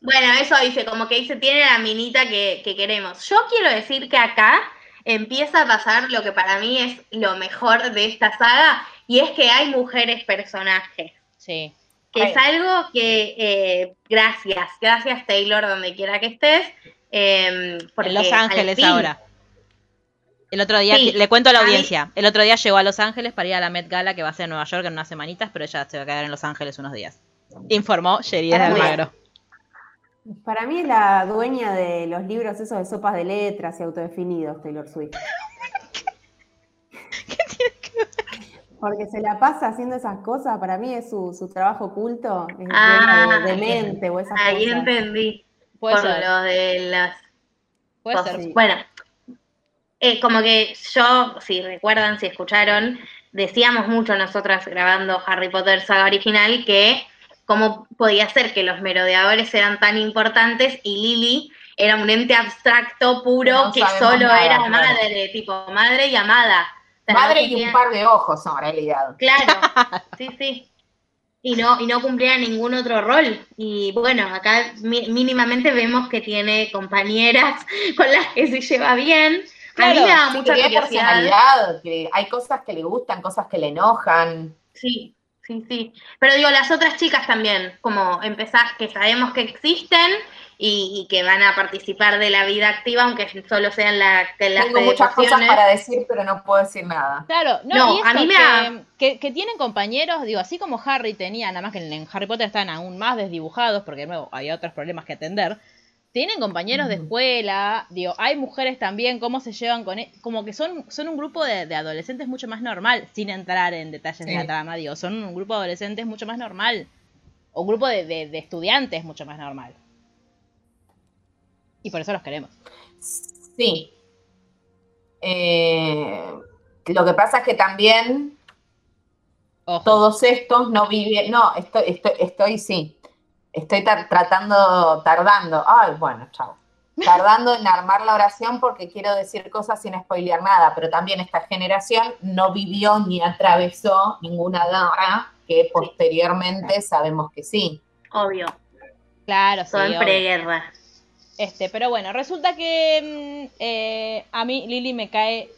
Bueno, eso dice, como que dice, tiene la minita que, que queremos. Yo quiero decir que acá empieza a pasar lo que para mí es lo mejor de esta saga, y es que hay mujeres personajes. Sí. Que es algo que, eh, gracias, gracias Taylor, donde quiera que estés. eh, porque en Los Ángeles fin- ahora. El otro día, Sí, le cuento a la mí- audiencia, el otro día llegó a Los Ángeles para ir a la Met Gala que va a ser en Nueva York en unas semanitas, pero ella se va a quedar en Los Ángeles unos días. Informó Sherry de. Almagro. Para mí es la dueña de los libros esos de sopas de letras y autodefinidos, Taylor Swift. Porque se la pasa haciendo esas cosas, para mí es su, su trabajo oculto, es Ah, de, de mente o esas Ahí cosas. entendí. Puede por ser, lo de las puede ser. Bueno, eh, como que yo, si recuerdan, si escucharon, decíamos mucho nosotras grabando Harry Potter saga original que cómo podía ser que los merodeadores eran tan importantes y Lily era un ente abstracto puro No que solo nada, era claro. madre, tipo madre y amada. O sea, no Madre y un par de ojos en realidad. Claro, sí, sí. Y no, y no cumplía ningún otro rol. Y bueno, acá mínimamente vemos que tiene compañeras con las que se lleva bien. A mí Claro, me da Sí, mucha que curiosidad. personalidad, que hay cosas que le gustan, cosas que le enojan. Sí, sí, sí. Pero digo, las otras chicas también, como empezás, que sabemos que existen y, y que van a participar de la vida activa, aunque solo sean la, que las Tengo muchas cosas para decir, pero no puedo decir nada. Claro, no, No, y a mí me que, da- que, que tienen compañeros, digo, así como Harry tenía, nada más que en, en Harry Potter están aún más desdibujados, porque de nuevo hay otros problemas que atender. Tienen compañeros de Ujú. escuela, digo, hay mujeres también, cómo se llevan con e- como que son, son un grupo de, de adolescentes mucho más normal, sin entrar en detalles de la trama, digo, son un grupo de adolescentes mucho más normal. O un grupo de, de- de estudiantes mucho más normal. Y por eso los queremos. Sí. Eh, lo que pasa es que también Ojo. todos estos no viven. No, estoy, estoy, estoy sí. Estoy tar- tratando, tardando. Ay, bueno, chao. Tardando en armar la oración porque quiero decir cosas sin spoilear nada, pero también esta generación no vivió ni atravesó ninguna guerra que posteriormente sabemos que sí. Obvio, Claro, sí. obvio. preguerra. Este, pero bueno, resulta que mm, eh, a mí Lily me cae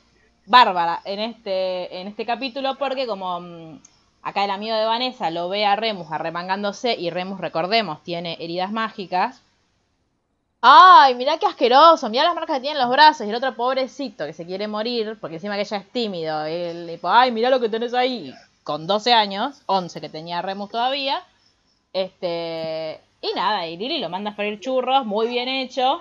bárbara en este, en este capítulo porque como mm, acá el amigo de Vanessa lo ve a Remus arremangándose y Remus, recordemos, tiene heridas mágicas. Ay, mirá qué asqueroso, mirá las marcas que tiene en los brazos y el otro pobrecito que se quiere morir porque encima que ella es tímido. Él tipo, ay, mirá lo que tenés ahí. Con 12 años, 11 que tenía Remus todavía. Este, y nada, y Lily lo manda a freír churros, muy bien hecho.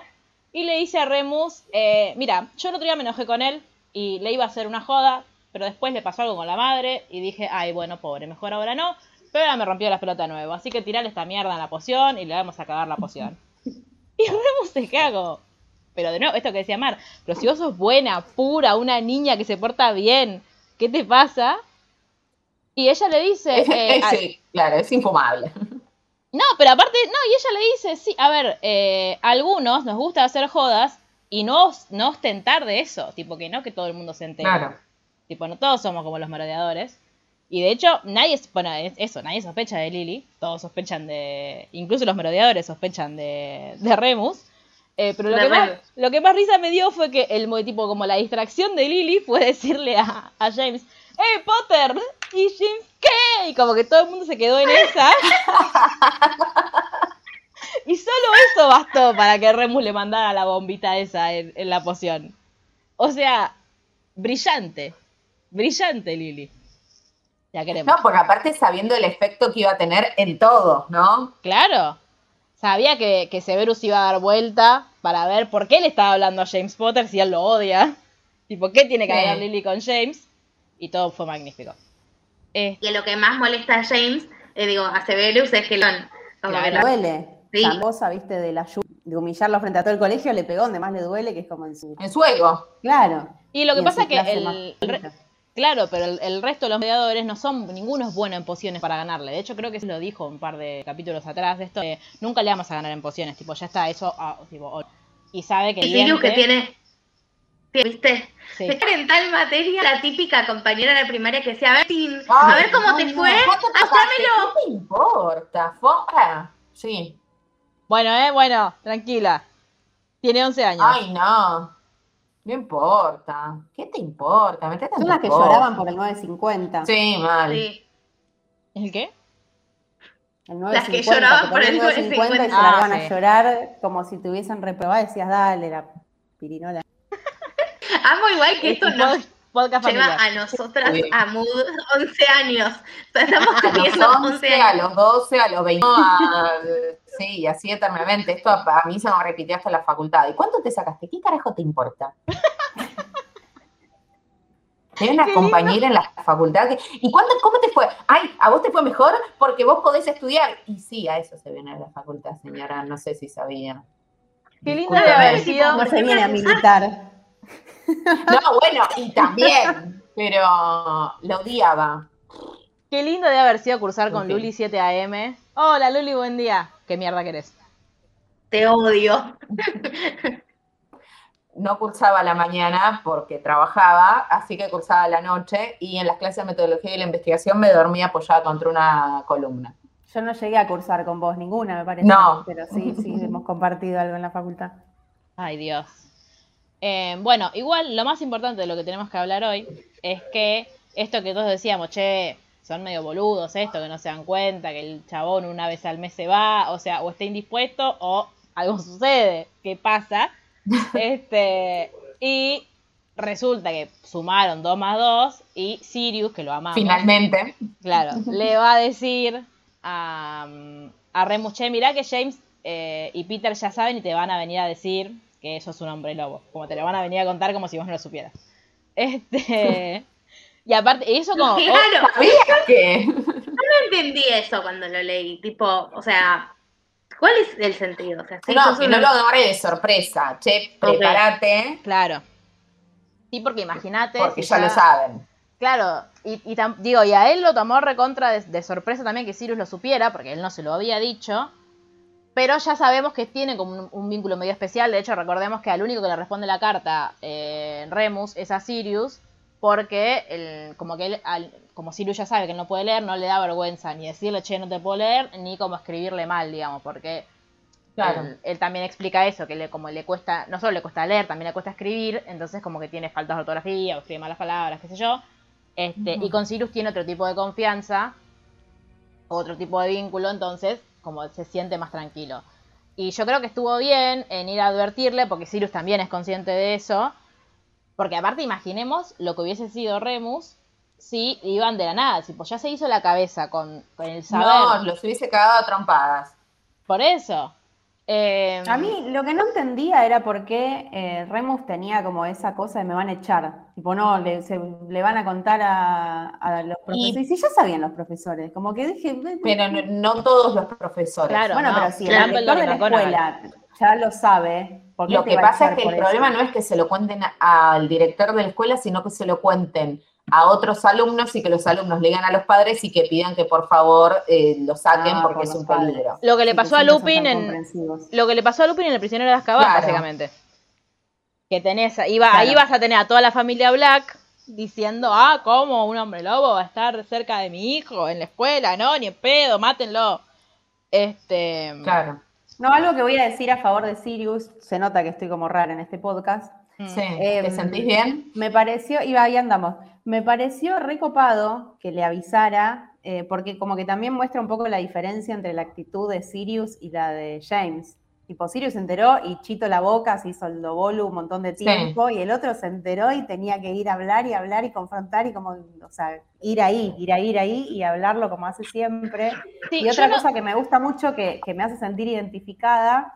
Y le dice a Remus, eh, mira, yo el otro día me enojé con él y le iba a hacer una joda, pero después le pasó algo con la madre y dije, ay, bueno, pobre, mejor ahora no. Pero ahora me rompió la pelota de nuevo, así que tirale esta mierda en la poción y le vamos a cagar la poción. Y Remus se como, pero de nuevo, esto que decía Mar, pero si vos sos buena, pura, una niña que se porta bien, ¿qué te pasa? Y ella le dice, eh, a- Sí, claro, es infumable. no, pero aparte, no, y ella le dice, sí, a ver, eh, a algunos nos gusta hacer jodas y no, no ostentar de eso, tipo que no que todo el mundo se entere. Claro. Tipo, no todos somos como los merodeadores. Y de hecho, nadie, bueno, es eso, nadie sospecha de Lily, todos sospechan de, incluso los merodeadores sospechan de, de Remus. Eh, pero lo que, más, lo que más risa me dio fue que el tipo como la distracción de Lily fue decirle a, a James, ¡Eh, Potter! ¿Y James qué? Y como que todo el mundo se quedó en esa. y solo eso bastó para que Remus le mandara la bombita esa en, en la poción. O sea, brillante. Brillante, Lily. Ya queremos. No, porque aparte sabiendo el efecto que iba a tener en todos, ¿no? Claro. Sabía que, que Severus iba a dar vuelta para ver por qué le estaba hablando a James Potter si él lo odia. Y por qué tiene que Sí. hablar Lily con James. Y todo fue magnífico. Eh, Y lo que más molesta a James, eh, digo, a Severus es que lo... Claro. que Le lo- duele. Sí. Famosa, viste, de la de humillarlo frente a todo el colegio, le pegó donde más le duele, que es como en su. En su ego. Claro. y lo que en pasa es que el. Claro, pero el, el resto de los mediadores no son, ninguno es bueno en pociones para ganarle. De hecho, creo que se lo dijo un par de capítulos atrás de esto. de, nunca le vamos a ganar en pociones, tipo, ya está, eso, ah, tipo, y sabe que Y Sirius que tiene... ¿Viste? Sí. En tal materia, la típica compañera de primaria que decía, a ver, a ver cómo te no, fue, hacémelo. ¿Qué te importa? Foca. Sí. Bueno, eh, bueno, tranquila. Tiene 11 años. Ay, no. No importa. ¿Qué te importa? Metete Son las que lloraban por el 950. Sí, mal. Sí. ¿El qué? El Las que 950, lloraban que por el ponían 950 y se Ah, largaban sí. a llorar como si te hubiesen reprobado. Decías, dale, la pirinola. Amo igual que esto Este pod- podcast lleva familiar. a nosotras Sí. a Mood 11 años. O sea, estamos A los teniendo 11 11, a los 12, a los 20. a- sí, y así eternamente. Esto a, a mí se me repitió hasta la facultad. ¿Y cuánto te sacaste? ¿Qué carajo te importa? Tenés una compañera en la facultad que. ¿Y cuánto, cómo te fue? Ay, a vos te fue mejor porque vos podés estudiar. Y sí, a eso se viene a la facultad, señora. No sé si sabía. Qué lindo de haber sido. No se viene a militar. No, bueno, y también, pero lo odiaba. Qué lindo de haber sido cursar con. Luli 7 AM. Hola Luli, buen día. ¿Qué mierda querés? Te odio. No cursaba la mañana porque trabajaba, así que cursaba la noche y en las clases de metodología y la investigación me dormía apoyada contra una columna. Yo no llegué a cursar con vos ninguna, me parece. No. Pero sí, sí, hemos compartido algo en la facultad. Ay, Dios. Eh, bueno, igual lo más importante de lo que tenemos que hablar hoy es que esto que todos decíamos, che, son medio boludos esto, que no se dan cuenta, que el chabón una vez al mes se va, o sea, o está indispuesto o algo sucede. ¿Qué pasa? Este, y resulta que sumaron 2 más 2 y Sirius, que lo amamos, Finalmente, Claro, le va a decir a, a Remus, che, mirá que James eh, y Peter ya saben y te van a venir a decir que eso es un hombre lobo. Como te lo van a venir a contar como si vos no lo supieras. Este. Y aparte, y eso como. oh, Claro, ¿sabías que? no entendí eso cuando lo leí. Tipo, o sea, ¿cuál es el sentido? O sea, sí, No, que no lo agarre de sorpresa. Che, prepárate, claro. Sí, porque imagínate. porque si ya lo saben. Claro, y, y tam- digo, y a él lo tomó recontra de, de sorpresa también que Sirius lo supiera, porque él no se lo había dicho. Pero ya sabemos que tiene como un, un vínculo medio especial. De hecho, recordemos que al único que le responde la carta eh, Remus es a Sirius, porque el, como que él, al- como Sirius ya sabe que no puede leer, no le da vergüenza ni decirle, che, no te puedo leer, ni como escribirle mal, digamos, porque Claro. él, él también explica eso, que le, como le cuesta, no solo le cuesta leer, también le cuesta escribir, entonces como que tiene faltas de ortografía o escribe malas palabras, qué sé yo. Este, Y con Sirius tiene otro tipo de confianza, otro tipo de vínculo, entonces como se siente más tranquilo. Y yo creo que estuvo bien en ir a advertirle, porque Sirius también es consciente de eso, porque aparte imaginemos lo que hubiese sido Remus si iban de la nada, si pues ya se hizo la cabeza con, con el saber. No, los hubiese cagado a trompadas. Por eso. Eh, A mí lo que no entendía era por qué eh, Remus tenía como esa cosa de me van a echar. Tipo, no, le, se- le van a contar a, a los profesores. Y si ya sabían los profesores, como que dije. "Ve- Pero no, no todos los profesores. Claro. bueno, no, pero si el claro. director de la escuela ya lo sabe, ¿por qué Lo que pasa es que el eso? problema no es que se lo cuenten al director de la escuela, sino que se lo cuenten a otros alumnos y que los alumnos le digan a los padres y que pidan que por favor eh, lo saquen Ah, porque por es un padres. peligro. Lo que le pasó a Lupin en lo que le pasó a Lupin en el prisionero de Azkaban, Claro. básicamente. Que tenés, iba, Claro. ahí vas a tener a toda la familia Black diciendo, ah, ¿cómo un hombre lobo va a estar cerca de mi hijo en la escuela? No, ni en pedo, mátenlo. Este, Claro. No, algo que voy a decir a favor de Sirius, se nota que estoy como rara en este podcast. Sí. Em, ¿Te sentís bien? Me pareció, iba ahí andamos, me pareció recopado que le avisara, eh, porque como que también muestra un poco la diferencia entre la actitud de Sirius y la de James. Tipo, Sirius se enteró y chito la boca, se hizo el dobolo un montón de Sí. tiempo, y el otro se enteró y tenía que ir a hablar y hablar y confrontar y como, o sea, ir ahí, ir ahí, ir ahí y hablarlo como hace siempre. sí, Y otra no- cosa que me gusta mucho, que, que me hace sentir identificada,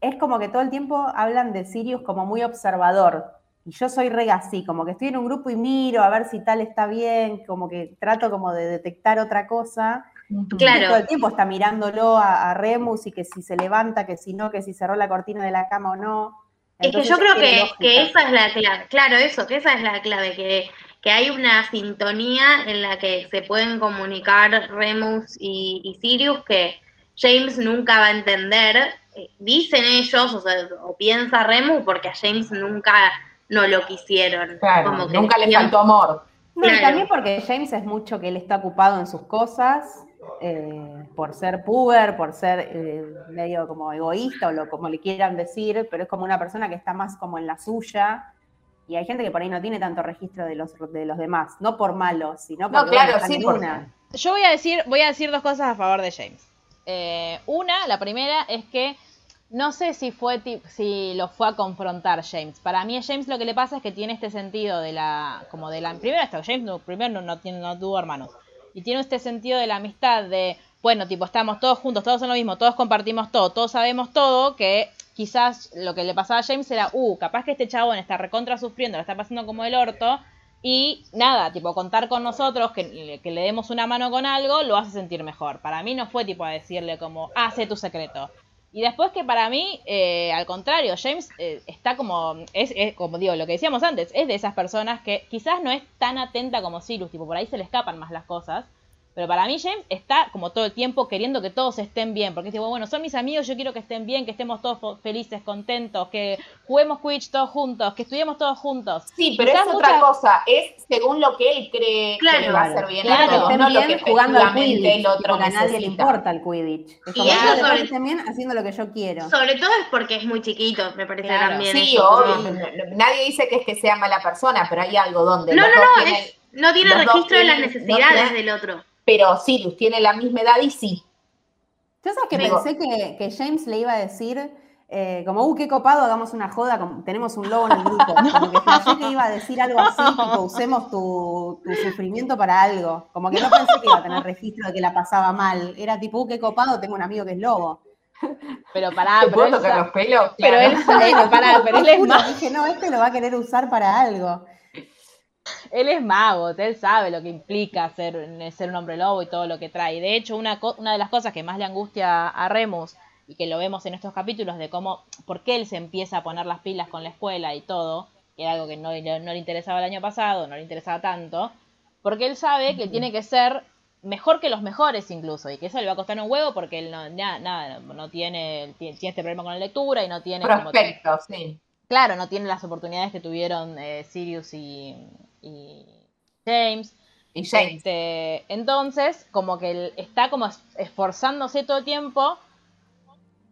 es como que todo el tiempo hablan de Sirius como muy observador. Y yo soy re así, como que estoy en un grupo y miro a ver si tal está bien, como que trato como de detectar otra cosa. Y Claro. todo el tiempo está mirándolo a, a Remus y que si se levanta, que si no, que si cerró la cortina de la cama o no. Es que Entonces, yo creo que, que esa es la clave, claro, eso, que esa es la clave, que, que hay una sintonía en la que se pueden comunicar Remus y, y Sirius que James nunca va a entender, eh, dicen ellos, o, sea, o piensa Remus, porque a James nunca no lo quisieron. Claro. como que Nunca le faltó amor. No, y Claro. también porque James es mucho que él está ocupado en sus cosas, eh, por ser puber, por ser eh, medio como egoísta o lo, como le quieran decir, pero es como una persona que está más como en la suya. Y hay gente que por ahí no tiene tanto registro de los, de los demás, no por malos, sino No, porque claro, sí, una. Yo voy a decir, voy a decir dos cosas a favor de James. Eh, una, la primera es que no sé si fue si lo fue a confrontar James. Para mí a James lo que le pasa es que tiene este sentido de la, como de la, primero esto, James no, primero no, no tiene, no tuvo hermanos y tiene este sentido de la amistad de, bueno, tipo estamos todos juntos, todos son lo mismo, todos compartimos todo, todos sabemos todo, que quizás lo que le pasaba a James era, uh, capaz que este chabón está recontra sufriendo, lo está pasando como el orto, y nada, tipo, contar con nosotros, que, le demos una mano con algo, lo hace sentir mejor. Para mí no fue tipo a decirle como, hace tu secreto. Y después que para mí, eh, al contrario, James eh, está como, es, es como digo, lo que decíamos antes, es de esas personas que quizás no es tan atenta como Sirius, tipo, por ahí se le escapan más las cosas. Pero para mí James está como todo el tiempo queriendo que todos estén bien, porque dice, bueno, son mis amigos, yo quiero que estén bien, que estemos todos felices, contentos, que juguemos Quidditch todos juntos, que estudiemos todos juntos. Sí, pero es otra cosa, es según lo que él cree Claro, que le va a hacer bien claro, a que todos, estén no lo que jugando al Quidditch, el otro porque a nadie le importa el Quidditch. Es Y como, eso ah, sobre- estén bien haciendo lo que yo quiero. Sobre todo es porque es muy chiquito, me parece Claro. también. Sí, obvio, no- no- nadie dice que es que sea mala persona, pero hay algo donde No, no, no, tienen- es- no tiene registro de las no necesidades tienen- del otro. Pero Sirius tiene la misma edad y sí. Yo sabes que Digo- pensé que, que James le iba a decir, eh, como, uh, qué copado, hagamos una joda, como, tenemos un lobo en el grupo. Como que flashé que iba a decir algo así, tipo, usemos tu, tu sufrimiento para algo. Como que no pensé que iba a tener registro de que la pasaba mal. Era tipo, uh, qué copado, tengo un amigo que es lobo. Pero pará, ¿Te pero puedo él, tocar los pelos? pero Claro. él eh, pará, pero él es más, Dije, no, este lo va a querer usar para algo. Él es mago, él sabe lo que implica ser, ser un hombre lobo y todo lo que trae. De hecho, una, de las cosas que más le angustia a Remus y que lo vemos en estos capítulos de cómo, por qué él se empieza a poner las pilas con la escuela y todo, que era algo que no, le- no le interesaba el año pasado, no le interesaba tanto, porque él sabe que tiene que ser mejor que los mejores incluso, y que eso le va a costar un huevo porque él no, na- nada, no, tiene, tiene, tiene este problema con la lectura y no tiene como- Prospecto, sí. Claro, no tiene las oportunidades que tuvieron eh, Sirius y, y James. Y James. Este, entonces, como que él está como es- esforzándose todo el tiempo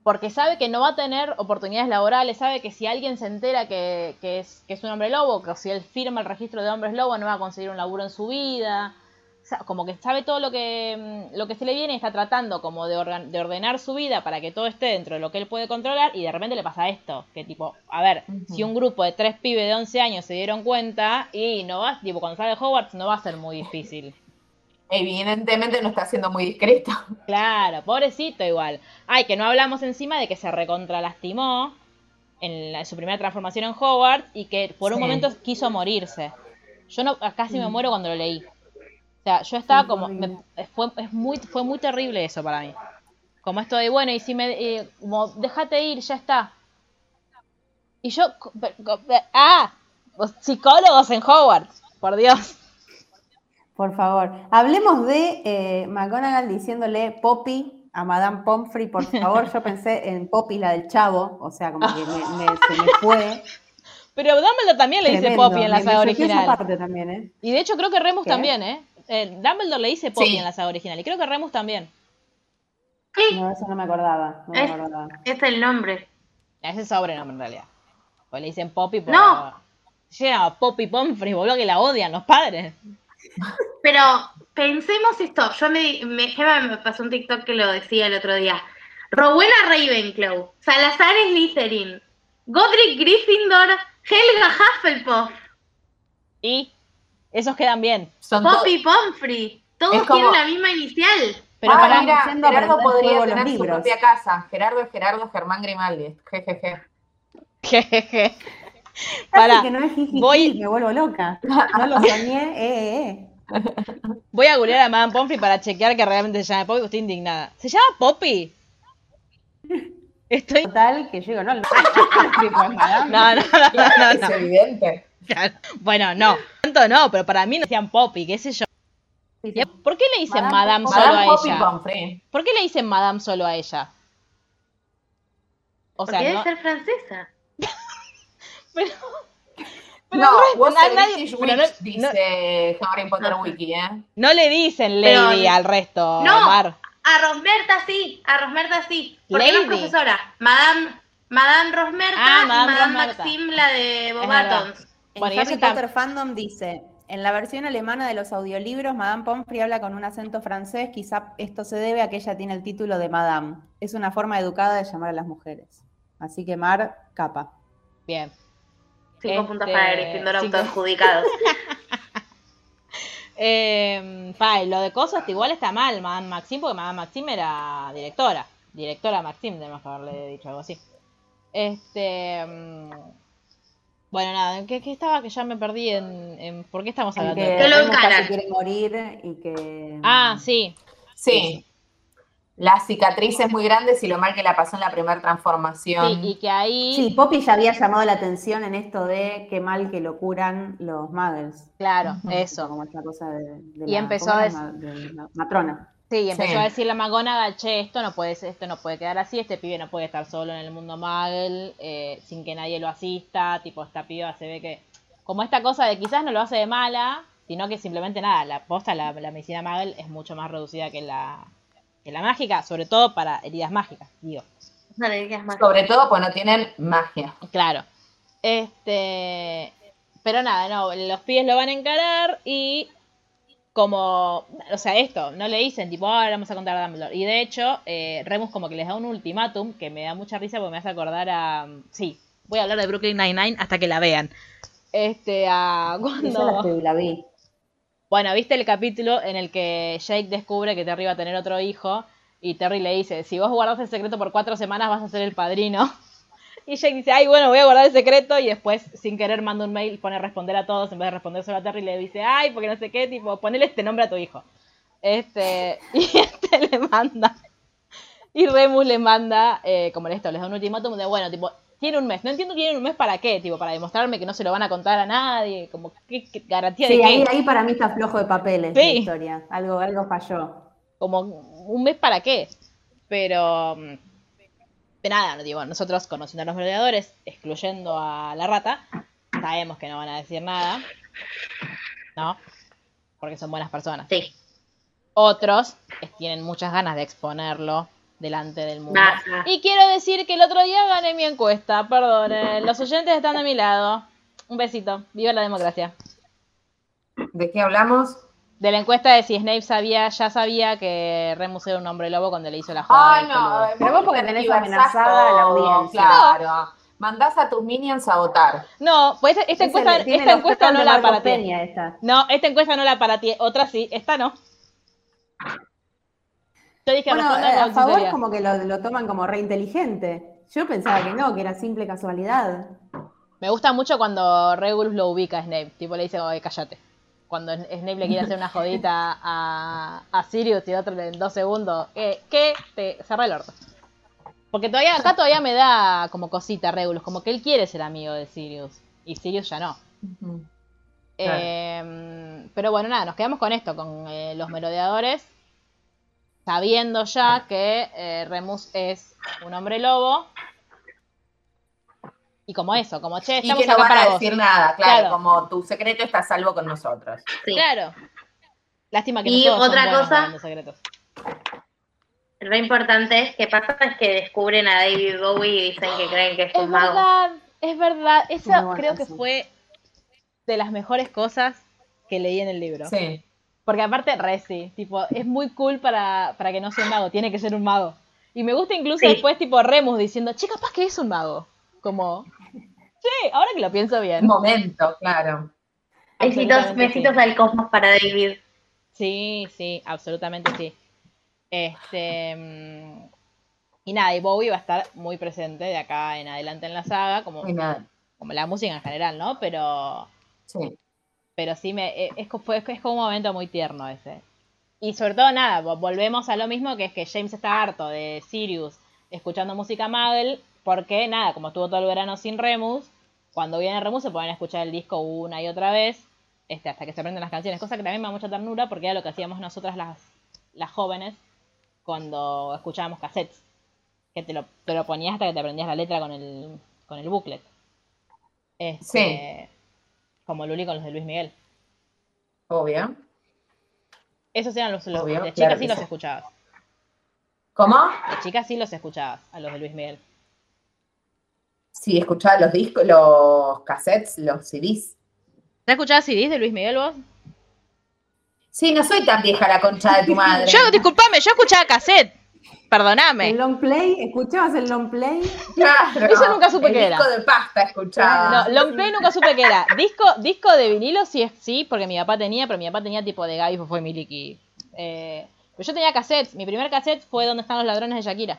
porque sabe que no va a tener oportunidades laborales, sabe que si alguien se entera que, que es, que es un hombre lobo, que si él firma el registro de hombres lobo no va a conseguir un laburo en su vida. O sea, como que sabe todo lo que, mm, lo que se le viene y está tratando como de, organ- de ordenar su vida para que todo esté dentro de lo que él puede controlar y de repente le pasa esto, que tipo, a ver, si un grupo de tres pibes de 11 años se dieron cuenta y no va, tipo, cuando sale Hogwarts no va a ser muy difícil. Evidentemente no está siendo muy discreto. Claro, pobrecito igual. Ay, que no hablamos encima de que se recontralastimó en, la- en su primera transformación en Hogwarts y que por un Sí. momento quiso morirse. Yo no casi me muero cuando lo leí. O sea, yo estaba como me- fue es muy fue muy terrible eso para mí. Como esto de bueno, y si me eh, como déjate ir, ya está. Y yo ah, psicólogos en Hogwarts, por Dios. Por favor, hablemos de eh, McGonagall diciéndole Poppy a Madame Pomfrey, por favor. Yo pensé en Poppy, la del chavo, o sea, como que me, me- se me fue. Pero Dumbledore también le dice. Poppy en la saga esa original. parte también, ¿eh? Y de hecho creo que Remus ¿Qué? también, ¿eh? Eh, Dumbledore le dice Poppy Sí. en la saga original. Y creo que Remus también. Sí, No, eso no me acordaba. No me Es- acordaba. es el nombre. Ese es sobrenombre en realidad. Pues le dicen Poppy por... No. Llama Poppy Pomfrey, boludo, que la odian los padres. Pero pensemos esto. Yo me, me, Gemma me pasó un TikTok que lo decía el otro día. Rowena Ravenclaw, Salazar Slytherin, Godric Gryffindor, Helga Hufflepuff, Y esos quedan bien. Son to- Poppy Pomfrey. Todos como- tienen la misma inicial. Pero ah, para mira, Gerardo podría tener su libros. propia casa. Gerardo es Gerardo Germán Grimaldi. Jejeje. Jejeje. Para, que no es jiji, voy- me vuelvo loca. No lo soñé, eh, eh, eh. voy a googlear a Madame Pomfrey para chequear que realmente se llama Poppy, porque estoy indignada. ¿Se llama Poppy? Estoy... Total, que yo digo, no. No, no, no, no, no, es evidente. Claro. Bueno, no. Tanto no, pero para mí no decían Poppy, qué sé yo. ¿Por qué le dicen Madame solo Madame a Poppy ella? Pomfrey. ¿Por qué le dicen Madame solo a ella? O Porque sea, debe no, ser francesa. pero, pero No, no, a nadie- dice Harry Potter No. Wiki, ¿eh? no le dicen Pero- Lady al resto, No. Mar. A Rosmerta sí, a Rosmerta sí. Porque no es Lady. profesora. Madame, Madame Rosmerta Ah, y Madame Madame Rosmerta. Maxim, la de. Bobatons. En Bueno, Harry Potter Fandom dice, en la versión alemana de los audiolibros, Madame Pomfrey habla con un acento francés, quizá esto se debe a que ella tiene el título de Madame. Es una forma educada de llamar a las mujeres. Así que Mar, capa. Bien. Cinco Este, puntos para Gryffindor cinco- autoadjudicados. Eh, pa, y lo de cosas igual está mal, Madame Maxim, porque Madame Maxim era directora. Directora Maxim, tenemos que haberle dicho algo así. Este. Bueno, nada, ¿qué, qué estaba que ya me perdí en, en- ¿Por qué estamos En hablando que de Que lo encaran. quiere morir y que... Ah, sí. Sí. Las cicatrices muy grandes y lo mal que la pasó en la primera transformación. Sí, y que ahí, Sí, Poppy ya había llamado la atención en esto de qué mal que lo curan los muggles. claro, eso. Como esta cosa de, de Y la, empezó ¿cómo a? De la matrona. Sí, y empezó Sí. a decir la McGonagall, che, esto no puede ser, esto no puede quedar así, este pibe no puede estar solo en el mundo Muggle, eh, sin que nadie lo asista, tipo, esta piba se ve que, como esta cosa de quizás no lo hace de mala, sino que simplemente nada, la posta, la, la medicina Muggle es mucho más reducida que la, que la mágica, sobre todo para heridas mágicas, digo. No le digas más. Sobre todo pues no tienen magia. Claro. Este. Pero nada, no, los pibes lo van a encarar y. Como. O sea, esto, no le dicen, tipo, ahora vamos a contar a Dumbledore. Y de hecho, eh, Remus como que les da un ultimátum que me da mucha risa porque me hace acordar a. Sí, voy a hablar de Brooklyn Nine-Nine hasta que la vean. Este, a. Cuando. la vi. Bueno, ¿viste el capítulo en el que Jake descubre que Terry va a tener otro hijo? Y Terry le dice, si vos guardas el secreto por cuatro semanas vas a ser el padrino. Y Jake dice, ay, bueno, voy a guardar el secreto. Y después, sin querer, manda un mail, pone a responder a todos. En vez de responder solo a Terry, le dice, ay, porque no sé qué, tipo, ponele este nombre a tu hijo. Este, y este le manda. Y Remus le manda, eh, como esto, les da un ultimátum de, bueno, tipo, tiene un mes. No entiendo, tiene un mes para qué, tipo, para demostrarme que no se lo van a contar a nadie. Como, ¿qué, qué garantía de Sí, qué? ahí, ahí para mí está flojo de papeles Sí. la historia. Algo, algo falló. como un mes para qué. Pero, mm, pero nada, digo, nosotros conociendo a los merodeadores, excluyendo a la rata, sabemos que no van a decir nada, ¿no? Porque son buenas personas. Sí. Otros tienen muchas ganas de exponerlo delante del mundo. Baja. Y quiero decir que el otro día gané mi encuesta, perdón, eh, los oyentes están de mi lado. Un besito, viva la democracia. ¿De qué hablamos? De la encuesta de si Snape sabía, ya sabía que Remus era un hombre lobo cuando le hizo la jugada. Peludo. no. Pero vos porque tenés amenazada a la audiencia. Claro. Mandás a tus minions a votar. No, pues esta, esta Es encuesta, el- esta encuesta no la para ti. Peña esta. No, esta encuesta no la para ti. Otra sí, esta no. Yo dije Bueno, eh, a favor sinceridad. como que lo, lo toman como re inteligente. Yo pensaba que no, que era simple casualidad. Me gusta mucho cuando Regulus lo ubica a Snape. Tipo le dice, oye, cállate. Cuando Snape le quiere hacer una jodita a, a Sirius y el otro en dos segundos. Eh, ¿Qué? Te cerré el orto. Porque todavía, acá todavía me da como cosita Regulus. Como que él quiere ser amigo de Sirius. Y Sirius ya no. Claro. Eh, pero bueno, nada, nos quedamos con esto, con eh, los merodeadores, sabiendo ya que eh, Remus es un hombre lobo. Y como eso, como che, Y estamos que no acá van para a vos. decir nada, claro, Claro. como tu secreto está a salvo con nosotros. Sí. Claro. Lástima que Y no todos otra cosa- secretos. Lo importante es que pasa es que descubren a David Bowie y dicen que creen que es Es un mago. verdad, es verdad. Eso bueno creo que fue de las mejores cosas que leí en el libro. Sí. Porque aparte, Resi, tipo, es muy cool para, para que no sea un mago, tiene que ser un mago. Y me gusta incluso Sí. después, tipo, Remus diciendo, che, capaz que es un mago. Como, che, ahora que lo pienso Un bien. momento, claro. Besitos, besitos sí. al cosmos para David. Sí, sí, absolutamente sí. Este. mm, Y nada, y Bowie va a estar muy presente de acá en adelante en la saga, como, como la música en general, ¿no? Pero. Sí. Pero sí, me, eh, es, es como un momento muy tierno ese. Y sobre todo, nada, vo- volvemos a lo mismo, que es que James está harto de Sirius escuchando música Muggle, porque nada, como estuvo todo el verano sin Remus, cuando viene Remus se pueden escuchar el disco una y otra vez, este, hasta que se aprenden las canciones, cosa que también me da mucha ternura, porque era lo que hacíamos nosotras las, las jóvenes cuando escuchábamos cassettes, que te lo, te lo ponías hasta que te aprendías la letra con el, con el booklet. Este, Como Luli con los de Luis Miguel. Obvio. Esos eran los, los Obvio, de chicas claro sí los sí. escuchabas. ¿Cómo? De chicas sí los escuchabas, a los de Luis Miguel. Sí, escuchaba los discos, los cassettes, los CDs. ¿Te escuchabas CDs de Luis Miguel vos? Sí, no soy tan vieja la concha de tu madre. Yo, disculpame, yo escuchaba cassette. Perdoname. ¿El long play? ¿Escuchabas el long play? Claro. Eso nunca supe qué era. disco de pasta escuchaba. No, long play nunca supe qué era. Disco, disco de vinilo sí, es- sí, porque mi papá tenía, pero mi papá tenía tipo de Gaby, fue Miliki. Eh, pero yo tenía cassettes. Mi primer cassette fue donde están los ladrones de Shakira.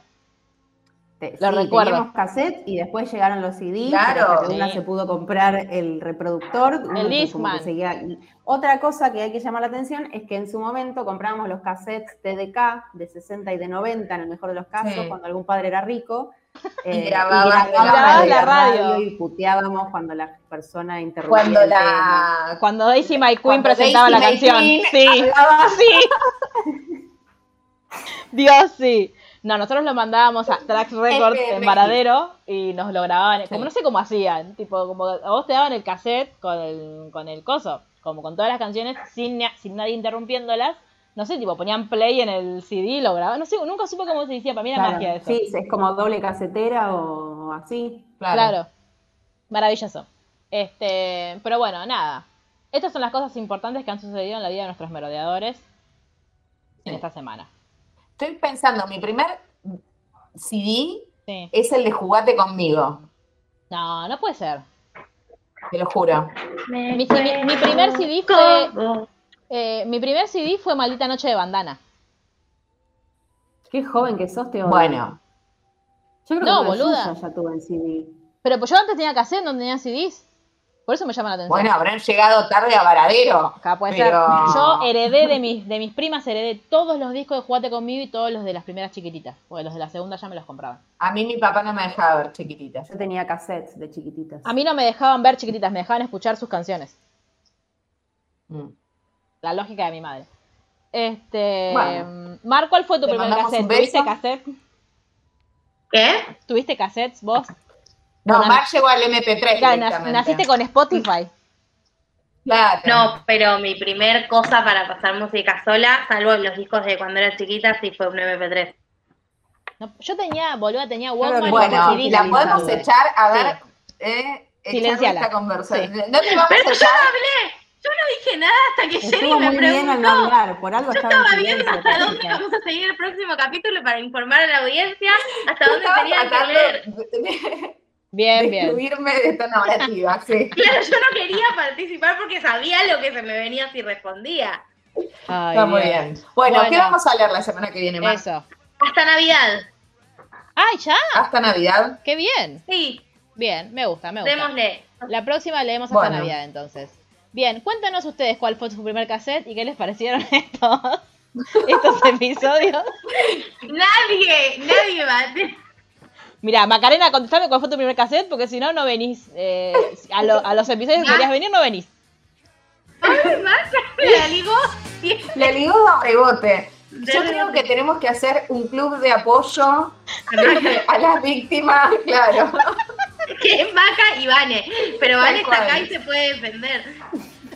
Te- Lo sí, recuerdo. teníamos cassette y después llegaron los CD. Claro. una Sí. se pudo comprar el reproductor. como Discman. Otra cosa que hay que llamar la atención es que en su momento comprábamos los cassettes TDK de 60 y de 90, en el mejor de los casos, Sí. cuando algún padre era rico. eh, grababas la Grababas la radio. y puteábamos cuando la persona interrumpía Cuando el tema. la. Cuando Daisy My Queen Cuando presentaba la Daisy canción. May Sí, hablaba. sí. Dios, sí. No, nosotros lo mandábamos a Trax Records en FMX. Varadero y nos lo grababan. Como no sé cómo hacían. Tipo, como a vos te daban el cassette con el, con el coso. Como con todas las canciones sin, sin nadie interrumpiéndolas. No sé, tipo, ponían play en el CD y lo grababan. No sé, nunca supe cómo se decía. Para mí era Claro, magia eso. Sí, es como doble casetera o así. Claro. Maravilloso. Este, pero bueno, nada. Estas son las cosas importantes que han sucedido en la vida de nuestros merodeadores en esta semana. Estoy pensando, mi primer CD Sí. es el de Jugate conmigo, No, no puede ser. te lo juro. Mi, mi- mi primer CD fue eh, mi primer CD fue Maldita Noche de Bandana. Qué joven que sos, Teodoro. Bueno, Yo creo No, que boluda. ya tuve en CD. Pero pues yo antes tenía cassette, no tenía CDs. Por eso me llama la atención. bueno, habrán llegado tarde a Varadero. Acá puede pero- ser. Yo heredé de mis, de mis primas, heredé todos los discos de Jugate conmigo y todos los de las primeras chiquititas. Porque los de la segunda ya me los compraban. A mí mi papá no me dejaba ver chiquititas. Yo tenía cassettes de chiquititas. A mí no me dejaban ver chiquititas, me dejaban escuchar sus canciones. Mm. La lógica de mi madre. Este. Bueno. Mar, ¿cuál fue tu primer cassette? ¿Tuviste cassette? ¿Qué? ¿Tuviste cassettes vos? No, Bueno, Mar llegó al MP3 Claro, na- directamente. naciste con Spotify. Claro. No, pero mi primer cosa para pasar música sola, salvo los discos de cuando era chiquita, sí fue un MP3. No, yo tenía, boluda, tenía Walkman y Bueno, la podemos echar a ver. Sí. Eh, Silenciala. esta conversación. No te vamos Pero a yo no hablé, yo no dije nada hasta que Jenny Estuvo me muy bien al no preguntó. hablar, por algo Yo estaba en estaba viendo hasta dónde vamos a seguir el próximo capítulo para informar a la audiencia hasta dónde tenían que leer. Bien, de bien. de esta narrativa, sí. Claro, yo no quería participar porque sabía lo que se me venía si respondía. Ay, Está muy bien. Bueno, ¿qué vamos a leer la semana que viene, Mar? Eso. Hasta Navidad. ¡Ay, ya! Hasta Navidad. ¡Qué bien! Sí, Bien, me gusta, me gusta. démosle. La próxima leemos hasta Bueno. Navidad, entonces. Bien, cuéntanos ustedes cuál fue su primer cassette y qué les parecieron estos, estos episodios. Nadie, nadie va. Mira, Macarena, contestame cuál fue tu primer cassette, porque si no, no venís. eh, a, lo- a los episodios que querías venir, no venís. Ligó. Le ligó a rebote. Yo creo que tenemos que hacer un club de apoyo a las víctimas, claro. Que es Vaca y Vane. Pero Vane está acá y se puede defender.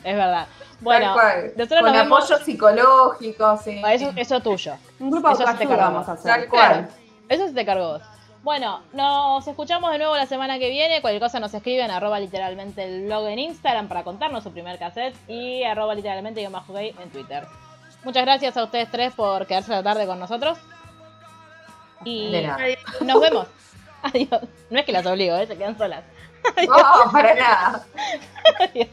Es verdad. Bueno, nosotros Con nos vemos. apoyo psicológico, sí. Eso, eso tuyo. Un grupo de Eso te cargamos. vamos a hacer. Tal cual. Eso se te cargó vos. Bueno, nos escuchamos de nuevo la semana que viene. Cualquier cosa nos escriben, arroba literalmente el blog en Instagram para contarnos su primer cassette y arroba literalmente guion bajo gay en Twitter. Muchas gracias a ustedes tres por quedarse la tarde con nosotros. Y nos vemos. Adiós. No es que las obligo, ¿eh? se quedan solas. No, para nada. Adiós.